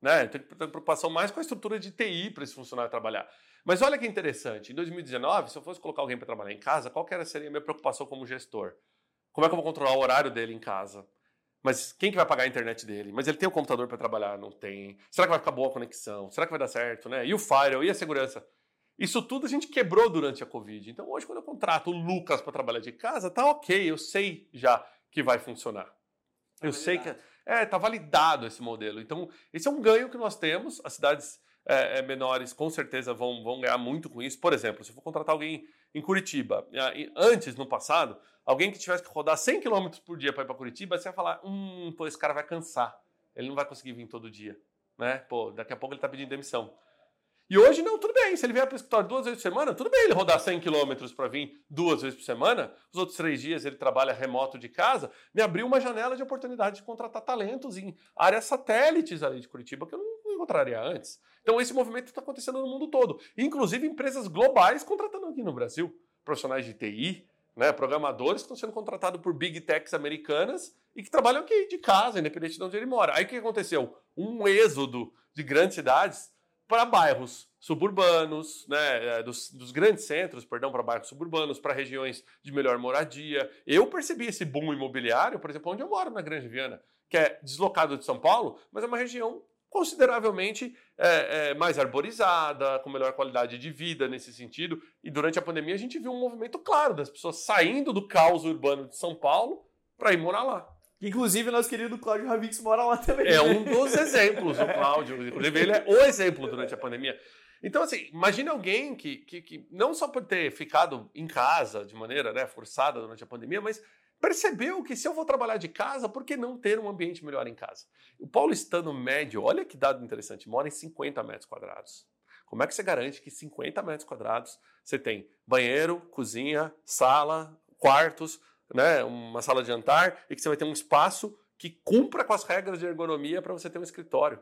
Speaker 2: né? Eu tenho preocupação mais com a estrutura de TI para esse funcionário trabalhar. Mas olha que interessante, em 2019, se eu fosse colocar alguém para trabalhar em casa, qual que era, seria a minha preocupação como gestor? Como é que eu vou controlar o horário dele em casa? Mas quem que vai pagar a internet dele? Mas ele tem o um computador para trabalhar? Não tem. Será que vai ficar boa a conexão? Será que vai dar certo? Né? E o firewall? E a segurança? Isso tudo a gente quebrou durante a Covid. Então hoje, quando eu contrato o Lucas para trabalhar de casa, tá ok, eu sei já que vai funcionar. Tá eu validado. sei que. É, tá validado esse modelo. Então, esse é um ganho que nós temos. As cidades é, é, menores com certeza vão, vão ganhar muito com isso. Por exemplo, se eu for contratar alguém em Curitiba, antes, no passado, alguém que tivesse que rodar 100 km por dia para ir para Curitiba, você ia falar: hum, pô, esse cara vai cansar, ele não vai conseguir vir todo dia. Né? Pô, daqui a pouco ele está pedindo demissão. E hoje não, tudo bem. Se ele vier para o escritório duas vezes por semana, tudo bem ele rodar 100 km para vir duas vezes por semana. Os outros três dias ele trabalha remoto de casa. Me abriu uma janela de oportunidade de contratar talentos em áreas satélites ali de Curitiba que eu não encontraria antes. Então esse movimento está acontecendo no mundo todo. Inclusive empresas globais contratando aqui no Brasil. Profissionais de TI, né, programadores que estão sendo contratados por big techs americanas e que trabalham aqui de casa, independente de onde ele mora. Aí o que aconteceu? Um êxodo de grandes cidades para bairros suburbanos, né, é, dos, dos grandes centros, perdão, para bairros suburbanos, para regiões de melhor moradia. Eu percebi esse boom imobiliário, por exemplo, onde eu moro, na Grande Viana, que é deslocado de São Paulo, mas é uma região consideravelmente é, é, mais arborizada, com melhor qualidade de vida nesse sentido. E durante a pandemia a gente viu um movimento claro das pessoas saindo do caos urbano de São Paulo para ir morar lá.
Speaker 1: Inclusive, nosso querido Cláudio Ravix mora lá também.
Speaker 2: É um dos exemplos, o Cláudio. Inclusive, ele é o exemplo durante a pandemia. Então, assim, imagine alguém que, que, que, não só por ter ficado em casa de maneira né, forçada durante a pandemia, mas percebeu que se eu vou trabalhar de casa, por que não ter um ambiente melhor em casa? O paulistano médio, olha que dado interessante, mora em 50 metros quadrados. Como é que você garante que 50 metros quadrados você tem banheiro, cozinha, sala, quartos, né, uma sala de jantar e que você vai ter um espaço que cumpra com as regras de ergonomia para você ter um escritório.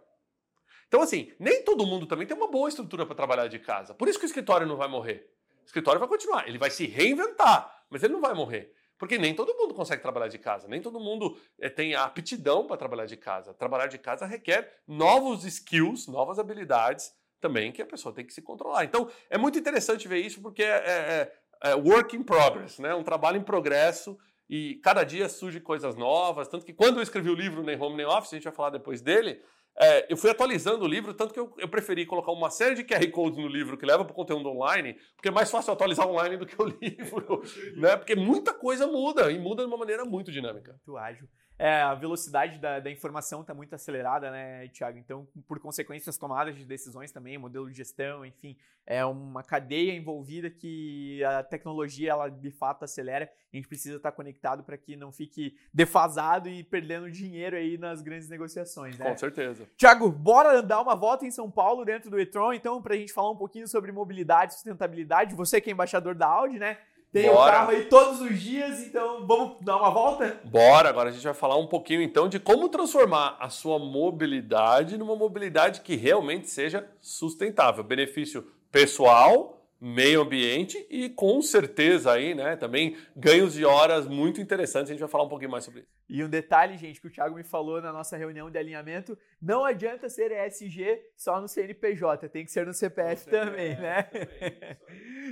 Speaker 2: Então, assim, nem todo mundo também tem uma boa estrutura para trabalhar de casa. Por isso que o escritório não vai morrer. O escritório vai continuar, ele vai se reinventar, mas ele não vai morrer. Porque nem todo mundo consegue trabalhar de casa, nem todo mundo é, tem a aptidão para trabalhar de casa. Trabalhar de casa requer novos skills, novas habilidades também que a pessoa tem que se controlar. Então, é muito interessante ver isso porque é, é, é, work in progress, né? um trabalho em progresso e cada dia surgem coisas novas. Tanto que quando eu escrevi o livro Nem Home Nem Office, a gente vai falar depois dele, é, eu fui atualizando o livro, tanto que eu, eu, preferi colocar uma série de QR Codes no livro que leva para o conteúdo online, porque é mais fácil atualizar online do que o (laughs) livro, né? Porque muita coisa muda e muda de uma maneira muito dinâmica.
Speaker 1: Muito ágil. É, a velocidade da, da informação está muito acelerada, né, Thiago? Então, por consequência, as tomadas de decisões também, modelo de gestão, enfim, é uma cadeia envolvida que a tecnologia, ela de fato acelera. A gente precisa estar conectado para que não fique defasado e perdendo dinheiro aí nas grandes negociações, né?
Speaker 4: Com certeza.
Speaker 1: Thiago, bora dar uma volta em São Paulo dentro do e-tron, então, para a gente falar um pouquinho sobre mobilidade e sustentabilidade. Você que é embaixador da Audi, né? Tem o carro aí todos os dias, então vamos dar uma volta?
Speaker 4: Bora, agora a gente vai falar um pouquinho então de como transformar a sua mobilidade numa mobilidade que realmente seja sustentável. Benefício pessoal, meio ambiente e com certeza aí, né, também ganhos de horas muito interessantes. A gente vai falar um pouquinho mais sobre isso.
Speaker 1: E um detalhe, gente, que o Thiago me falou na nossa reunião de alinhamento, não adianta ser ESG só no CNPJ, tem que ser no CPF, no também, CPF né? Também,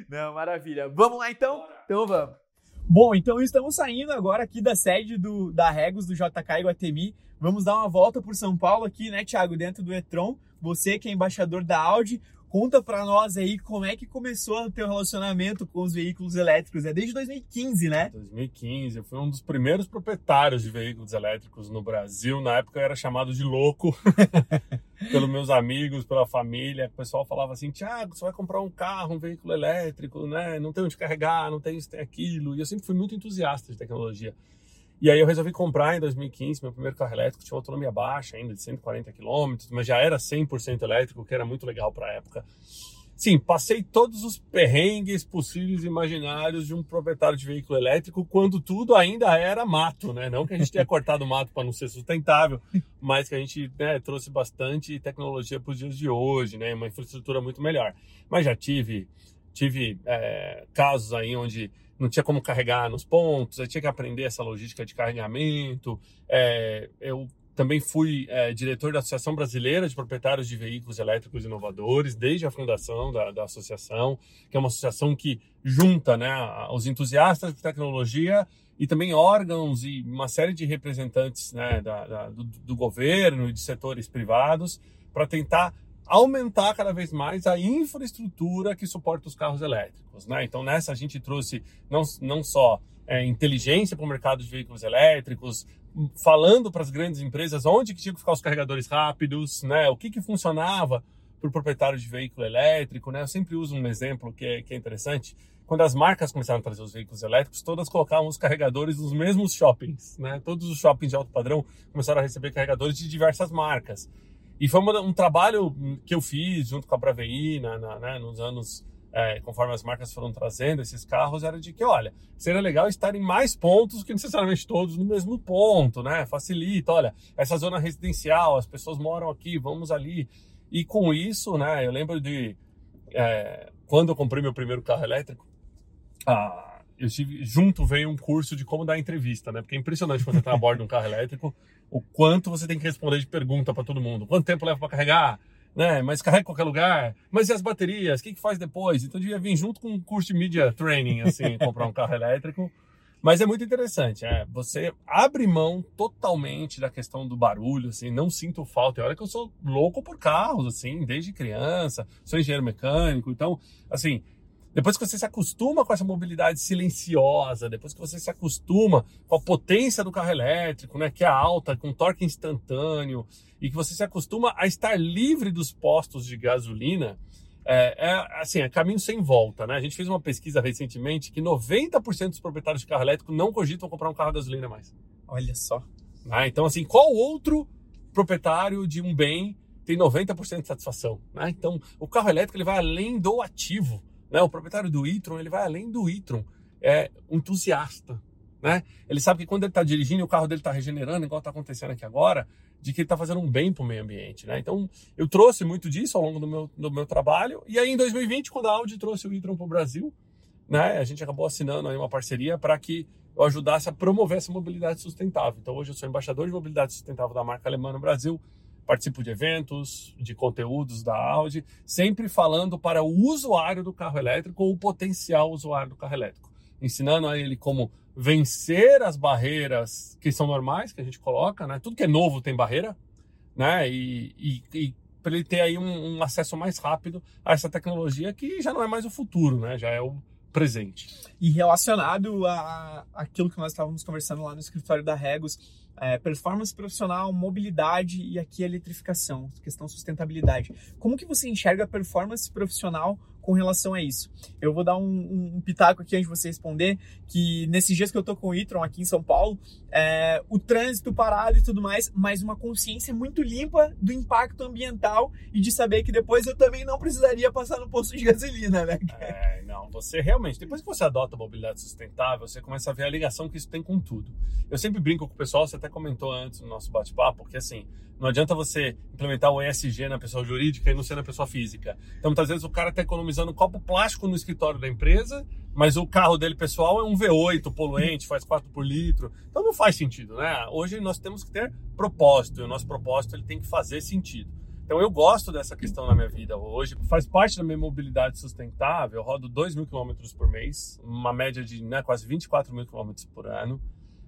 Speaker 1: (laughs) não, maravilha. Vamos lá então? Bora. Então vamos. Bom, então estamos saindo agora aqui da sede do, da Regos do JK Iguatemi. Vamos dar uma volta por São Paulo aqui, né, Thiago, dentro do e-tron. Você que é embaixador da Audi, Conta para nós aí como é que começou o teu relacionamento com os veículos elétricos. É desde 2015, né?
Speaker 2: 2015. Eu fui um dos primeiros proprietários de veículos elétricos no Brasil. Na época eu era chamado de louco (laughs) pelos meus amigos, pela família. O pessoal falava assim: Tiago, você vai comprar um carro, um veículo elétrico, né? Não tem onde carregar, não tem isso, tem aquilo. E eu sempre fui muito entusiasta de tecnologia. E aí eu resolvi comprar em 2015 meu primeiro carro elétrico, tinha autonomia baixa ainda, de 140 km, mas já era 100% elétrico, que era muito legal para a época. Sim, passei todos os perrengues possíveis e imaginários de um proprietário de veículo elétrico quando tudo ainda era mato, né? Não que a gente tenha (laughs) cortado mato para não ser sustentável, mas que a gente né, trouxe bastante tecnologia para os dias de hoje, né? Uma infraestrutura muito melhor. Mas já tive, tive é, casos aí onde não tinha como carregar nos pontos, eu tinha que aprender essa logística de carregamento. É, eu também fui é, diretor da Associação Brasileira de Proprietários de Veículos Elétricos Inovadores, desde a fundação da, da associação, que é uma associação que junta né, os entusiastas de tecnologia e também órgãos e uma série de representantes né, da, da, do, do governo e de setores privados para tentar aumentar cada vez mais a infraestrutura que suporta os carros elétricos. Né? Então, nessa a gente trouxe não, não só é, inteligência para o mercado de veículos elétricos, falando para as grandes empresas onde que tinha que ficar os carregadores rápidos, né? o que, que funcionava para o proprietário de veículo elétrico. Né? Eu sempre uso um exemplo que é, que é interessante. Quando as marcas começaram a trazer os veículos elétricos, todas colocavam os carregadores nos mesmos shoppings. Né? Todos os shoppings de alto padrão começaram a receber carregadores de diversas marcas. E foi um trabalho que eu fiz junto com a Braveí na, na, né, nos anos, é, conforme as marcas foram trazendo esses carros, era de que, olha, seria legal estar em mais pontos que necessariamente todos no mesmo ponto, né? Facilita, olha, essa zona residencial, as pessoas moram aqui, vamos ali. E com isso, né, eu lembro de é, quando eu comprei meu primeiro carro elétrico, ah, eu tive, junto veio um curso de como dar entrevista, né? Porque é impressionante quando você está a bordo de um carro elétrico o quanto você tem que responder de pergunta para todo mundo. Quanto tempo leva para carregar? Né? Mas carrega em qualquer lugar. Mas e as baterias? O que, que faz depois? Então devia vir junto com um curso de media training, assim, (laughs) comprar um carro elétrico. Mas é muito interessante, é, você abre mão totalmente da questão do barulho, assim, não sinto falta. E olha que eu sou louco por carros, assim, desde criança, sou engenheiro mecânico, então, assim, depois que você se acostuma com essa mobilidade silenciosa, depois que você se acostuma com a potência do carro elétrico, né, que é alta, com torque instantâneo, e que você se acostuma a estar livre dos postos de gasolina, é, é, assim, é caminho sem volta, né? A gente fez uma pesquisa recentemente que 90% dos proprietários de carro elétrico não cogitam comprar um carro a gasolina mais.
Speaker 1: Olha só.
Speaker 2: Ah, então, assim, qual outro proprietário de um bem tem 90% de satisfação? Né? Então, o carro elétrico ele vai além do ativo. Né? O proprietário do e-tron, ele vai além do e-tron, é entusiasta. Né? Ele sabe que quando ele está dirigindo, o carro dele está regenerando, igual está acontecendo aqui agora, de que ele está fazendo um bem para o meio ambiente. Né? Então, eu trouxe muito disso ao longo do meu, do meu trabalho. E aí, em 2020, quando a Audi trouxe o e-tron para o Brasil, né, a gente acabou assinando aí uma parceria para que eu ajudasse a promover essa mobilidade sustentável. Então, hoje eu sou embaixador de mobilidade sustentável da marca alemã no Brasil participo de eventos, de conteúdos da Audi, sempre falando para o usuário do carro elétrico ou o potencial usuário do carro elétrico, ensinando a ele como vencer as barreiras que são normais que a gente coloca, né? Tudo que é novo tem barreira, né? E, e, e para ele ter aí um, um, acesso mais rápido a essa tecnologia que já não é mais o futuro, né? Já é o presente.
Speaker 1: E relacionado a aquilo que nós estávamos conversando lá no escritório da Regos, é, performance profissional, mobilidade e aqui eletrificação, questão sustentabilidade. Como que você enxerga a performance profissional com relação a isso. Eu vou dar um, um, um, pitaco aqui antes de você responder, que nesses dias que eu tô com o e-tron aqui em São Paulo, é, o trânsito parado e tudo mais, mas uma consciência muito limpa do impacto ambiental e de saber que depois eu também não precisaria passar no posto de gasolina, né?
Speaker 2: É, não, você realmente, depois que você adota a mobilidade sustentável, você começa a ver a ligação que isso tem com tudo. Eu sempre brinco com o pessoal, você até comentou antes no nosso bate-papo, porque assim, não adianta você implementar o ESG na pessoa jurídica e não ser na pessoa física. Então, muitas vezes o cara está economizando copo plástico no escritório da empresa, mas o carro dele pessoal é um V8 poluente, faz 4 por litro. Então não faz sentido, né? Hoje nós temos que ter propósito, e o nosso propósito ele tem que fazer sentido. Então eu gosto dessa questão na minha vida hoje. Faz parte da minha mobilidade sustentável. Eu rodo 2 mil quilômetros por mês, uma média de né, quase 24 mil quilômetros por ano.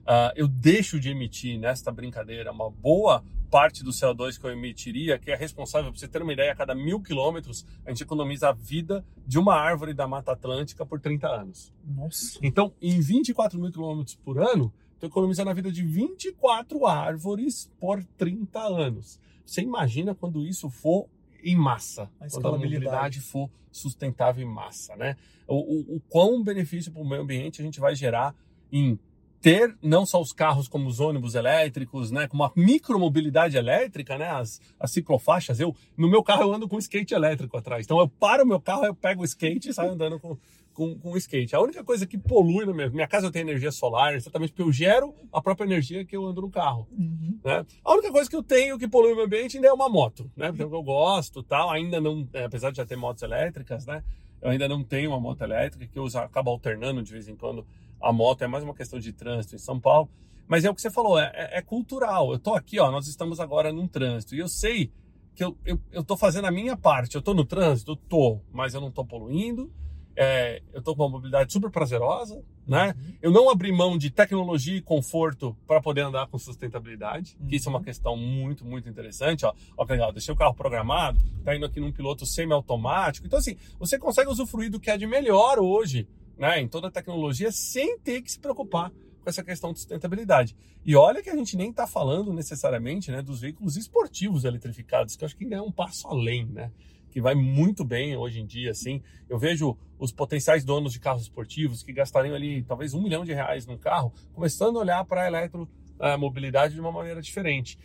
Speaker 2: Uh, eu deixo de emitir nesta brincadeira uma boa parte do CO2 que eu emitiria, que é responsável, para você ter uma ideia, a cada mil quilômetros a gente economiza a vida de uma árvore da Mata Atlântica por 30 anos.
Speaker 1: Nossa!
Speaker 2: Então, em 24 mil quilômetros por ano, estou economizando a vida de 24 árvores por 30 anos. Você imagina quando isso for em massa, a quando a mobilidade for sustentável em massa, né? O, o, o quão benefício para o meio ambiente a gente vai gerar em ter não só os carros como os ônibus elétricos, né, como a micromobilidade elétrica, né, as, as ciclofaixas. Eu no meu carro eu ando com skate elétrico atrás. Então eu paro o meu carro, eu pego o skate e saio andando com com, com skate. A única coisa que polui na minha, minha casa eu tenho energia solar, exatamente porque eu gero a própria energia que eu ando no carro. Uhum. Né? A única coisa que eu tenho que polui o meio ambiente ainda é uma moto, né? Porque eu gosto, tal. Ainda não, é, apesar de já ter motos elétricas, né? Eu ainda não tenho uma moto elétrica que eu uso, acabo alternando de vez em quando a moto é mais uma questão de trânsito em São Paulo. Mas é o que você falou, é, é, é cultural. Eu tô aqui, ó, nós estamos agora num trânsito e eu sei que eu, eu, eu tô fazendo a minha parte. Eu tô no trânsito? Tô, mas eu não tô poluindo. É, eu tô com uma mobilidade super prazerosa, né? Uhum. Eu não abri mão de tecnologia e conforto para poder andar com sustentabilidade, uhum. que isso é uma uhum. questão muito, muito interessante, ó. Ó, que legal, deixei o carro programado, tá indo aqui num piloto semi-automático. Então, assim, você consegue usufruir do que é de melhor hoje né, em toda a tecnologia sem ter que se preocupar com essa questão de sustentabilidade. E olha que a gente nem está falando necessariamente né, dos veículos esportivos eletrificados, que eu acho que ainda é um passo além, né? Que vai muito bem hoje em dia, assim. Eu vejo os potenciais donos de carros esportivos que gastariam ali talvez um milhão de reais num carro, começando a olhar para a eletromobilidade de uma maneira diferente.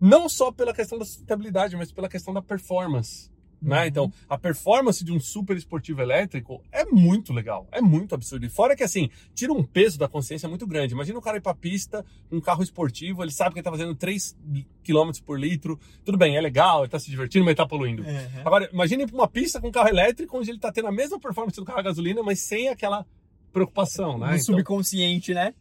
Speaker 2: Não só pela questão da sustentabilidade, mas pela questão da performance. Né? Uhum. Então, a performance de um super esportivo elétrico é muito legal, é muito absurdo. E fora que, assim, tira um peso da consciência muito grande. Imagina o cara ir pra pista, um carro esportivo, ele sabe que ele tá fazendo 3 km por litro. Tudo bem, é legal, ele tá se divertindo, mas ele tá poluindo. Uhum. Agora, imagine ir pra uma pista com um carro elétrico, onde ele tá tendo a mesma performance do carro a gasolina, mas sem aquela preocupação, né?
Speaker 1: No então, subconsciente, né?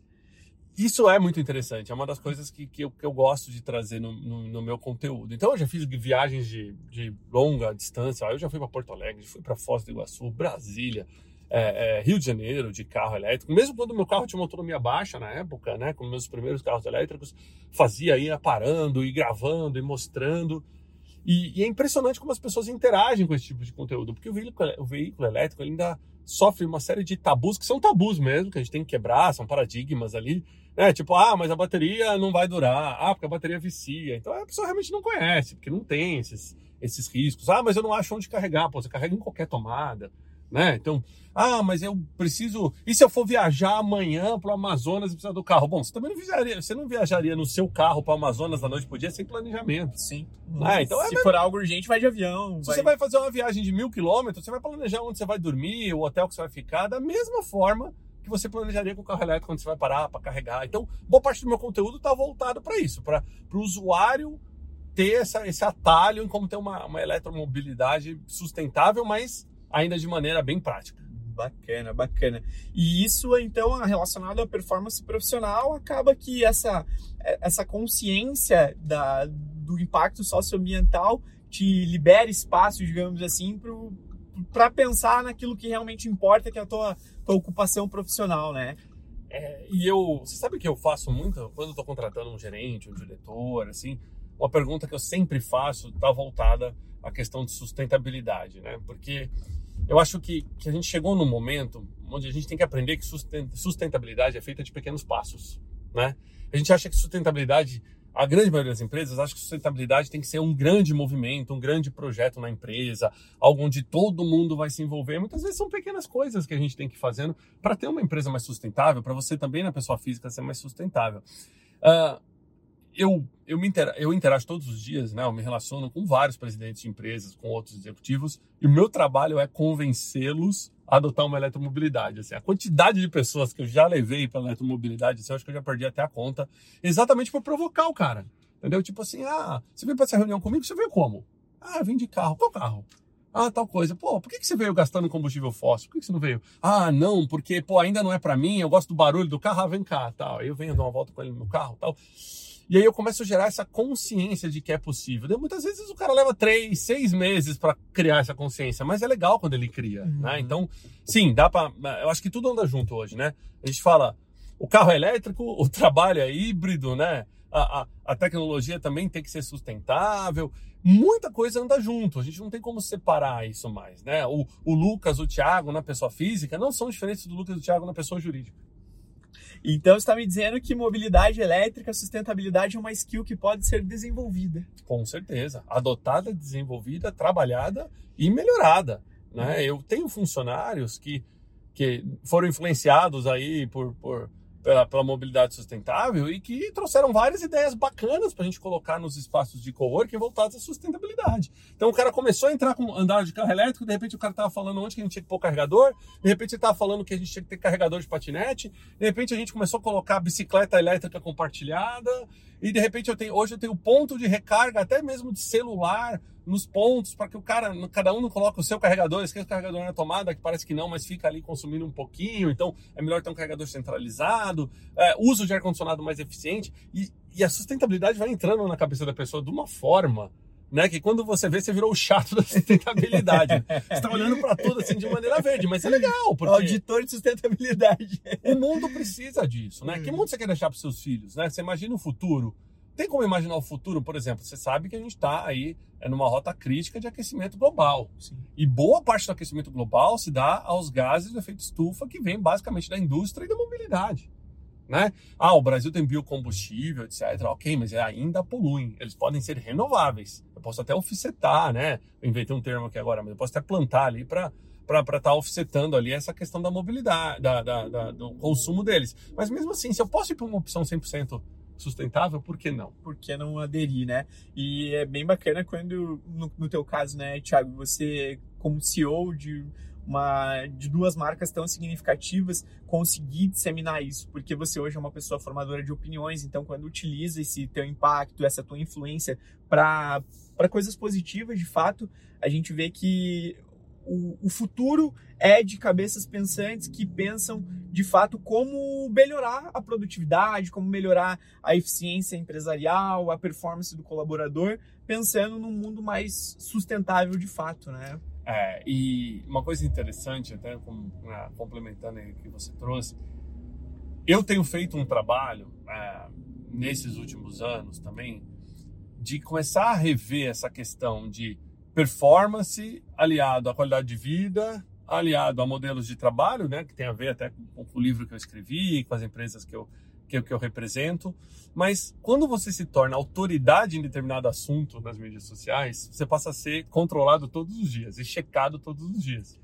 Speaker 2: Isso é muito interessante, é uma das coisas que, que, eu, que eu gosto de trazer no, no, no, meu conteúdo. Então, eu já fiz viagens de, de longa distância, eu já fui para Porto Alegre, fui para Foz do Iguaçu, Brasília, é, é, Rio de Janeiro, de carro elétrico. Mesmo quando meu carro tinha uma autonomia baixa na época, né, com meus primeiros carros elétricos, fazia, ia parando e gravando e mostrando. E, e, é impressionante como as pessoas interagem com esse tipo de conteúdo, porque o veículo, o veículo elétrico ainda sofre uma série de tabus, que são tabus mesmo, que a gente tem que quebrar, são paradigmas ali é, tipo, ah, mas a bateria não vai durar. Ah, porque a bateria vicia. Então a pessoa realmente não conhece, porque não tem esses, esses riscos. Ah, mas eu não acho onde carregar. Pô, você carrega em qualquer tomada, né? Então, ah, mas eu preciso. E se eu for viajar amanhã para o Amazonas e precisar do carro? Bom, você também não viajaria, você não viajaria no seu carro para o Amazonas da noite por dia sem planejamento.
Speaker 1: Sim. Ah, então é se é, for algo urgente, vai de avião.
Speaker 2: Se vai... você vai fazer uma viagem de mil quilômetros, você vai planejar onde você vai dormir, o hotel que você vai ficar, da mesma forma que você planejaria com o carro elétrico quando você vai parar para carregar. Então, boa parte do meu conteúdo está voltado para isso, para o usuário ter essa, esse atalho em como ter uma, uma eletromobilidade sustentável, mas ainda de maneira bem prática.
Speaker 1: Bacana, bacana. E isso, então, relacionado à performance profissional, acaba que essa, essa consciência da, do impacto socioambiental te libera espaço, digamos assim, para pensar naquilo que realmente importa, que é a tua tua ocupação profissional, né?
Speaker 2: É, e eu, você sabe que eu faço muito quando estou contratando um gerente, um diretor, assim, uma pergunta que eu sempre faço está voltada à questão de sustentabilidade, né? Porque eu acho que, que a gente chegou num momento onde a gente tem que aprender que sustentabilidade é feita de pequenos passos, né? A gente acha que sustentabilidade, a grande maioria das empresas acha que sustentabilidade tem que ser um grande movimento, um grande projeto na empresa, algo onde todo mundo vai se envolver. Muitas vezes são pequenas coisas que a gente tem que ir fazendo para ter uma empresa mais sustentável, para você também na pessoa física ser mais sustentável. Uh, eu, eu, me inter, eu interajo todos os dias, né? Eu me relaciono com vários presidentes de empresas, com outros executivos, e o meu trabalho é convencê-los a adotar uma eletromobilidade. Assim, a quantidade de pessoas que eu já levei para eletromobilidade, assim, eu acho que eu já perdi até a conta, exatamente por provocar o cara. Entendeu? Tipo assim, ah, você veio para essa reunião comigo, você veio como? Ah, vim de carro. Qual carro? Ah, tal coisa. Pô, por que, que você veio gastando combustível fóssil? Por que, que você não veio? Ah, não, porque, pô, ainda não é para mim, eu gosto do barulho do carro, ah, vem cá, tal. Eu venho dar uma volta com ele no carro, tal. E aí eu começo a gerar essa consciência de que é possível. Daí, muitas vezes o cara leva três, seis meses para criar essa consciência, mas é legal quando ele cria, uhum. né? Então, sim, dá para. Eu acho que tudo anda junto hoje, né? A gente fala, o carro é elétrico, (laughs) o trabalho é híbrido, né? A, a, a tecnologia também tem que ser sustentável. Muita coisa anda junto, a gente não tem como separar isso mais, né? O, o Lucas, o Thiago na pessoa física não são diferentes do Lucas e do Thiago na pessoa jurídica.
Speaker 1: Então você está me dizendo que mobilidade elétrica, sustentabilidade é uma skill que pode ser desenvolvida.
Speaker 2: Com certeza. Adotada, desenvolvida, trabalhada e melhorada. Né? Eu tenho funcionários que, que foram influenciados aí por, por pela, pela mobilidade sustentável e que trouxeram várias ideias bacanas para a gente colocar nos espaços de coworking voltados à sustentabilidade. Então o cara começou a entrar com andar de carro elétrico, de repente o cara estava falando onde que a gente tinha que pôr carregador, de repente ele estava falando que a gente tinha que ter carregador de patinete, de repente a gente começou a colocar bicicleta elétrica compartilhada, e de repente eu tenho, hoje eu tenho ponto de recarga até mesmo de celular nos pontos para que o cara, cada um não coloque o seu carregador, esquece o carregador na tomada, que parece que não, mas fica ali consumindo um pouquinho, então é melhor ter um carregador centralizado, é, uso de ar-condicionado mais eficiente, e, e a sustentabilidade vai entrando na cabeça da pessoa de uma forma né? Que quando você vê, você virou o chato da (laughs) sustentabilidade. você está olhando para tudo assim de maneira verde, mas é legal, porque.
Speaker 1: Auditor de sustentabilidade.
Speaker 2: o mundo precisa disso, né? Que mundo você quer deixar para seus filhos, né? Você imagina o futuro tem como imaginar o futuro, por exemplo? Você sabe que a gente está aí é numa rota crítica de aquecimento global. Sim. E boa parte do aquecimento global se dá aos gases do efeito estufa que vem basicamente da indústria e da mobilidade. Né? Ah, o Brasil tem biocombustível, etc. Ok, mas ainda poluem. Eles podem ser renováveis. Eu posso até offsetar, né? Eu inventei um termo aqui agora, mas eu posso até plantar ali para para estar tá offsetando ali essa questão da mobilidade, da, da, da, do consumo deles. Mas mesmo assim, se eu posso ir para uma opção 100% sustentável, por que não?
Speaker 1: Por que não aderir, né? E é bem bacana quando, no, no teu caso, né, Thiago, você como CEO de uma de duas marcas tão significativas conseguir disseminar isso, porque você hoje é uma pessoa formadora de opiniões, então quando utiliza esse teu impacto, essa tua influência para para coisas positivas, de fato, a gente vê que o, o futuro é de cabeças pensantes que pensam de fato como melhorar a produtividade, como melhorar a eficiência empresarial, a performance do colaborador, pensando num mundo mais sustentável de fato, né?
Speaker 2: É, e uma coisa interessante, até com, né, complementando o que você trouxe, eu tenho feito um trabalho é, nesses últimos anos também de começar a rever essa questão de performance aliado à qualidade de vida, aliado a modelos de trabalho, né, que tem a ver até com, o livro que eu escrevi, com as empresas que eu, que, que eu represento. Mas quando você se torna autoridade em determinado assunto nas mídias sociais, você passa a ser controlado todos os dias e checado todos os dias.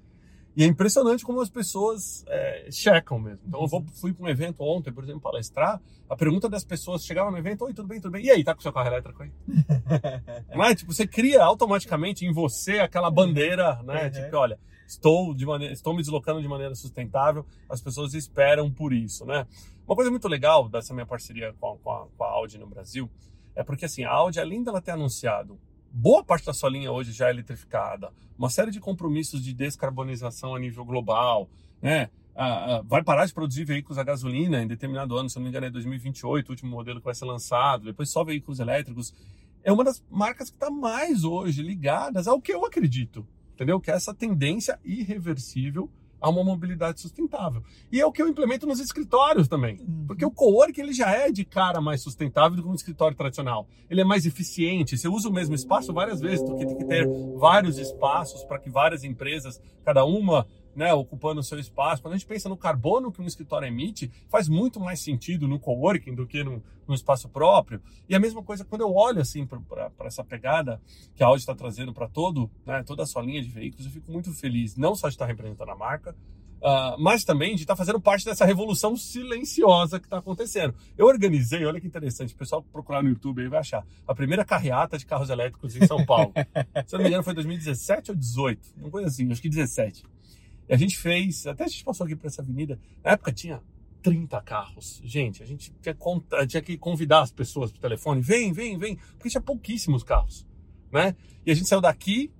Speaker 2: E é impressionante como as pessoas é, checam mesmo. Então, eu vou, fui para um evento ontem, por exemplo, palestrar. A pergunta das pessoas chegava no evento: Oi, tudo bem, tudo bem? E aí, tá com seu carro elétrico aí? (laughs) Não é? Tipo, você cria automaticamente em você aquela bandeira, né? Uhum. Tipo, olha, estou, de maneira, estou me deslocando de maneira sustentável, as pessoas esperam por isso, né? Uma coisa muito legal dessa minha parceria com a, com a, com a Audi no Brasil é porque, assim, a Audi, além dela ter anunciado boa parte da sua linha hoje já é eletrificada, uma série de compromissos de descarbonização a nível global, né? Ah, ah, vai parar de produzir veículos a gasolina em determinado ano, se não me engano é 2028, o último modelo que vai ser lançado, depois só veículos elétricos. É uma das marcas que está mais hoje ligadas ao que eu acredito, entendeu? Que é essa tendência irreversível a uma mobilidade sustentável. E é o que eu implemento nos escritórios também.
Speaker 1: Uhum.
Speaker 2: Porque o cowork ele já é de cara mais sustentável do que um escritório tradicional. Ele é mais eficiente, você usa o mesmo espaço várias vezes, do que tem que ter vários espaços para que várias empresas, cada uma né, ocupando o seu espaço. Quando a gente pensa no carbono que um escritório emite, faz muito mais sentido no coworking do que no, no espaço próprio. E a mesma coisa quando eu olho assim para essa pegada que a Audi está trazendo para todo, né, toda a sua linha de veículos, eu fico muito feliz, não só de estar representando a marca, Uh, mas também de estar fazendo parte dessa revolução silenciosa que está acontecendo. Eu organizei, olha que interessante, o pessoal procurar no YouTube aí vai achar, a primeira carreata de carros elétricos em São Paulo. (laughs) Se eu não me engano foi 2017 ou 18, uma coisa assim, acho que 17. E a gente fez, até a gente passou aqui por essa avenida, na época tinha 30 carros. Gente, a gente tinha, tinha que convidar as pessoas pro telefone, vem, vem, vem, porque tinha pouquíssimos carros, né? E a gente saiu daqui,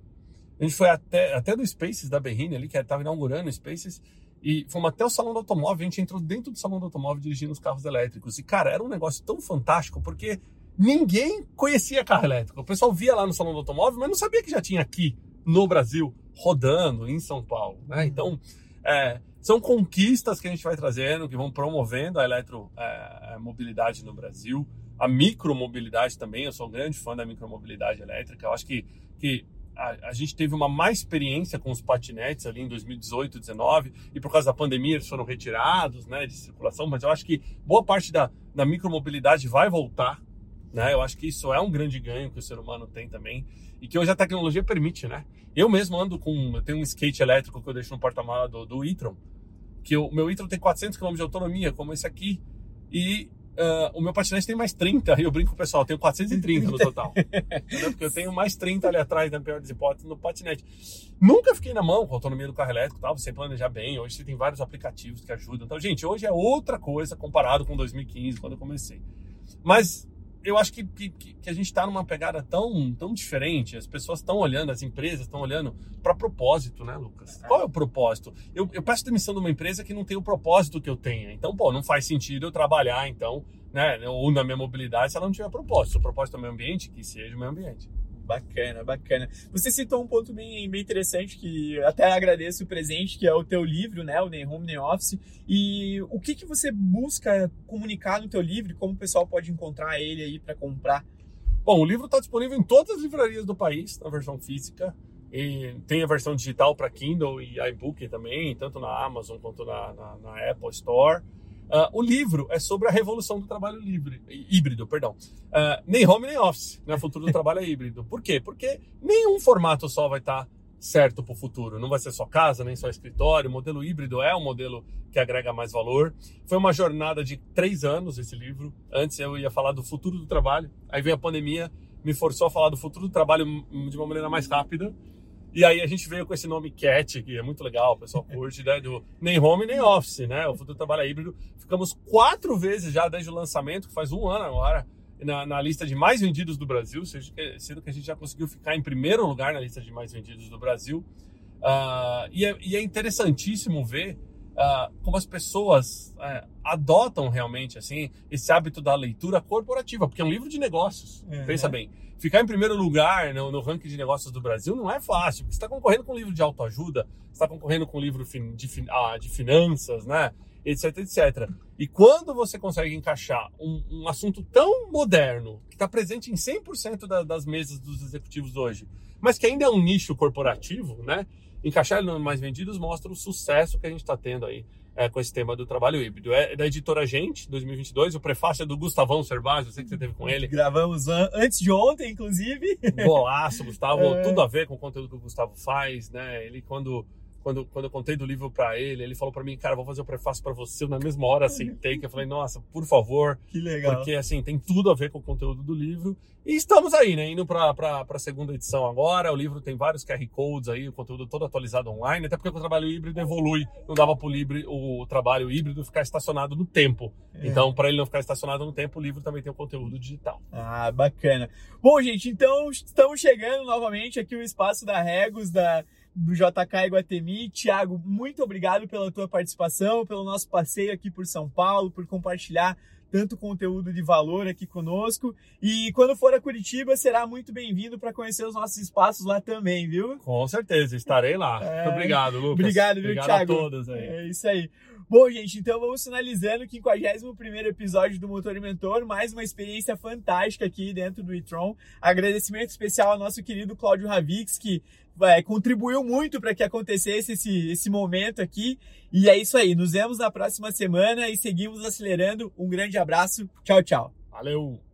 Speaker 2: a gente foi até, até do Spaces da Berrine ali, que estava inaugurando o Spaces, e fomos até o salão do automóvel, a gente entrou dentro do salão do automóvel dirigindo os carros elétricos. E, cara, era um negócio tão fantástico, porque ninguém conhecia carro elétrico. O pessoal via lá no salão do automóvel, mas não sabia que já tinha aqui no Brasil rodando em São Paulo. Né? Então, é, são conquistas que a gente vai trazendo, que vão promovendo a eletromobilidade é, no Brasil, a micromobilidade também. Eu sou um grande fã da micromobilidade elétrica. Eu acho que, que a, a, gente teve uma má experiência com os patinetes ali em 2018, 2019, e por causa da pandemia eles foram retirados né, de circulação, mas eu acho que boa parte da, da micromobilidade vai voltar. Né? Eu acho que isso é um grande ganho que o ser humano tem também e que hoje a tecnologia permite, né? Eu mesmo ando com. Eu tenho um skate elétrico que eu deixo no porta-mala do, do e-tron, que o meu e-tron tem 400 km de autonomia, como esse aqui, e uh, o meu patinete tem mais 30. E eu brinco com o pessoal, eu tenho 430 no total. (laughs) Porque eu tenho mais 30 ali atrás, na pior das hipóteses, no patinete. Nunca fiquei na mão com a autonomia do carro elétrico, tal, você planejar bem. Hoje você tem vários aplicativos que ajudam. Então, gente, hoje é outra coisa comparado com 2015, quando eu comecei. Mas eu acho que, que, que a gente está numa pegada tão, tão diferente, as pessoas estão olhando, as empresas estão olhando para propósito, né, Lucas? Qual é o propósito? Eu, eu peço demissão de uma empresa que não tem o propósito que eu tenha. Então, pô, não faz sentido eu trabalhar, então, né, ou na minha mobilidade se ela não tiver propósito. O propósito do meio ambiente, que seja o meio ambiente.
Speaker 1: Bacana, bacana. Você citou um ponto bem, bem interessante que até agradeço o presente, que é o teu livro, né, o Nem Home Nem Office. E o que que você busca comunicar no teu livro? Como o pessoal pode encontrar ele aí para comprar?
Speaker 2: Bom, o livro está disponível em todas as livrarias do país, na versão física. E tem a versão digital para Kindle e iBook também, tanto na Amazon quanto na, na, na Apple Store. Uh, o livro é sobre a revolução do trabalho livre, híbrido, perdão. Uh, nem home nem office, né? O futuro do (laughs) trabalho é híbrido. Por quê? Porque nenhum formato só vai estar tá certo para o futuro. Não vai ser só casa, nem só escritório. O modelo híbrido é um modelo que agrega mais valor. Foi uma jornada de três anos esse livro. Antes eu ia falar do futuro do trabalho. Aí veio a pandemia, me forçou a falar do futuro do trabalho de uma maneira mais rápida. E aí a gente veio com esse nome Cat, que é muito legal, o pessoal curte, né? Do nem home nem office, né? O futuro trabalho é híbrido. Ficamos quatro vezes já desde o lançamento, que faz um ano agora, na, na, lista de mais vendidos do Brasil, sendo que a gente já conseguiu ficar em primeiro lugar na lista de mais vendidos do Brasil. Uh, e, é, e, é, interessantíssimo ver uh, como as pessoas uh, adotam realmente assim esse hábito da leitura corporativa, porque é um livro de negócios. Uhum. Pensa bem ficar em primeiro lugar no, no, ranking de negócios do Brasil não é fácil. Você está concorrendo com um livro de autoajuda, está concorrendo com um livro de, ah, de finanças, né? etc, etc. E quando você consegue encaixar um, um assunto tão moderno, que está presente em 100% da, das mesas dos executivos hoje, mas que ainda é um nicho corporativo, né? Encaixar ele no mais vendidos mostra o sucesso que a gente está tendo aí é, com esse tema do trabalho híbrido. É da editora Gente, 2022. O prefácio é do Gustavão Servaz, eu sei que você teve com ele.
Speaker 1: Gravamos an antes de ontem, inclusive.
Speaker 2: Golaço, Gustavo. (laughs) É... Tudo a ver com o conteúdo que o Gustavo faz, né? Ele, quando quando, quando eu contei do livro para ele, ele falou para mim, cara, vou fazer o prefácio para você. Na mesma hora sentei que eu falei, nossa, por favor.
Speaker 1: Que legal.
Speaker 2: Porque, assim, tem tudo a ver com o conteúdo do livro. E estamos aí, né? Indo para a segunda edição agora. O livro tem vários QR Codes aí, o conteúdo todo atualizado online. Até porque o trabalho híbrido evolui. Não dava para o trabalho híbrido ficar estacionado no tempo. É. Então, para ele não ficar estacionado no tempo, o livro também tem o conteúdo digital.
Speaker 1: Ah, bacana. Bom, gente, então estamos chegando novamente aqui o espaço da Regos, da do JK Iguatemi. Tiago, muito obrigado pela tua participação, pelo nosso passeio aqui por São Paulo, por compartilhar tanto conteúdo de valor aqui conosco. E quando for a Curitiba, será muito bem-vindo para conhecer os nossos espaços lá também, viu?
Speaker 5: Com certeza, estarei lá. É... Muito obrigado, Lucas.
Speaker 1: Obrigado, viu,
Speaker 5: obrigado
Speaker 1: Thiago?
Speaker 5: a todos aí.
Speaker 1: É isso aí. Bom, gente, então vamos finalizando o 51 episódio do Motor e Mentor. Mais uma experiência fantástica aqui dentro do e-tron. Agradecimento especial ao nosso querido Cláudio Ravix, que é, contribuiu muito para que acontecesse esse, esse momento aqui. E é isso aí. Nos vemos na próxima semana e seguimos acelerando. Um grande abraço. Tchau, tchau.
Speaker 5: Valeu!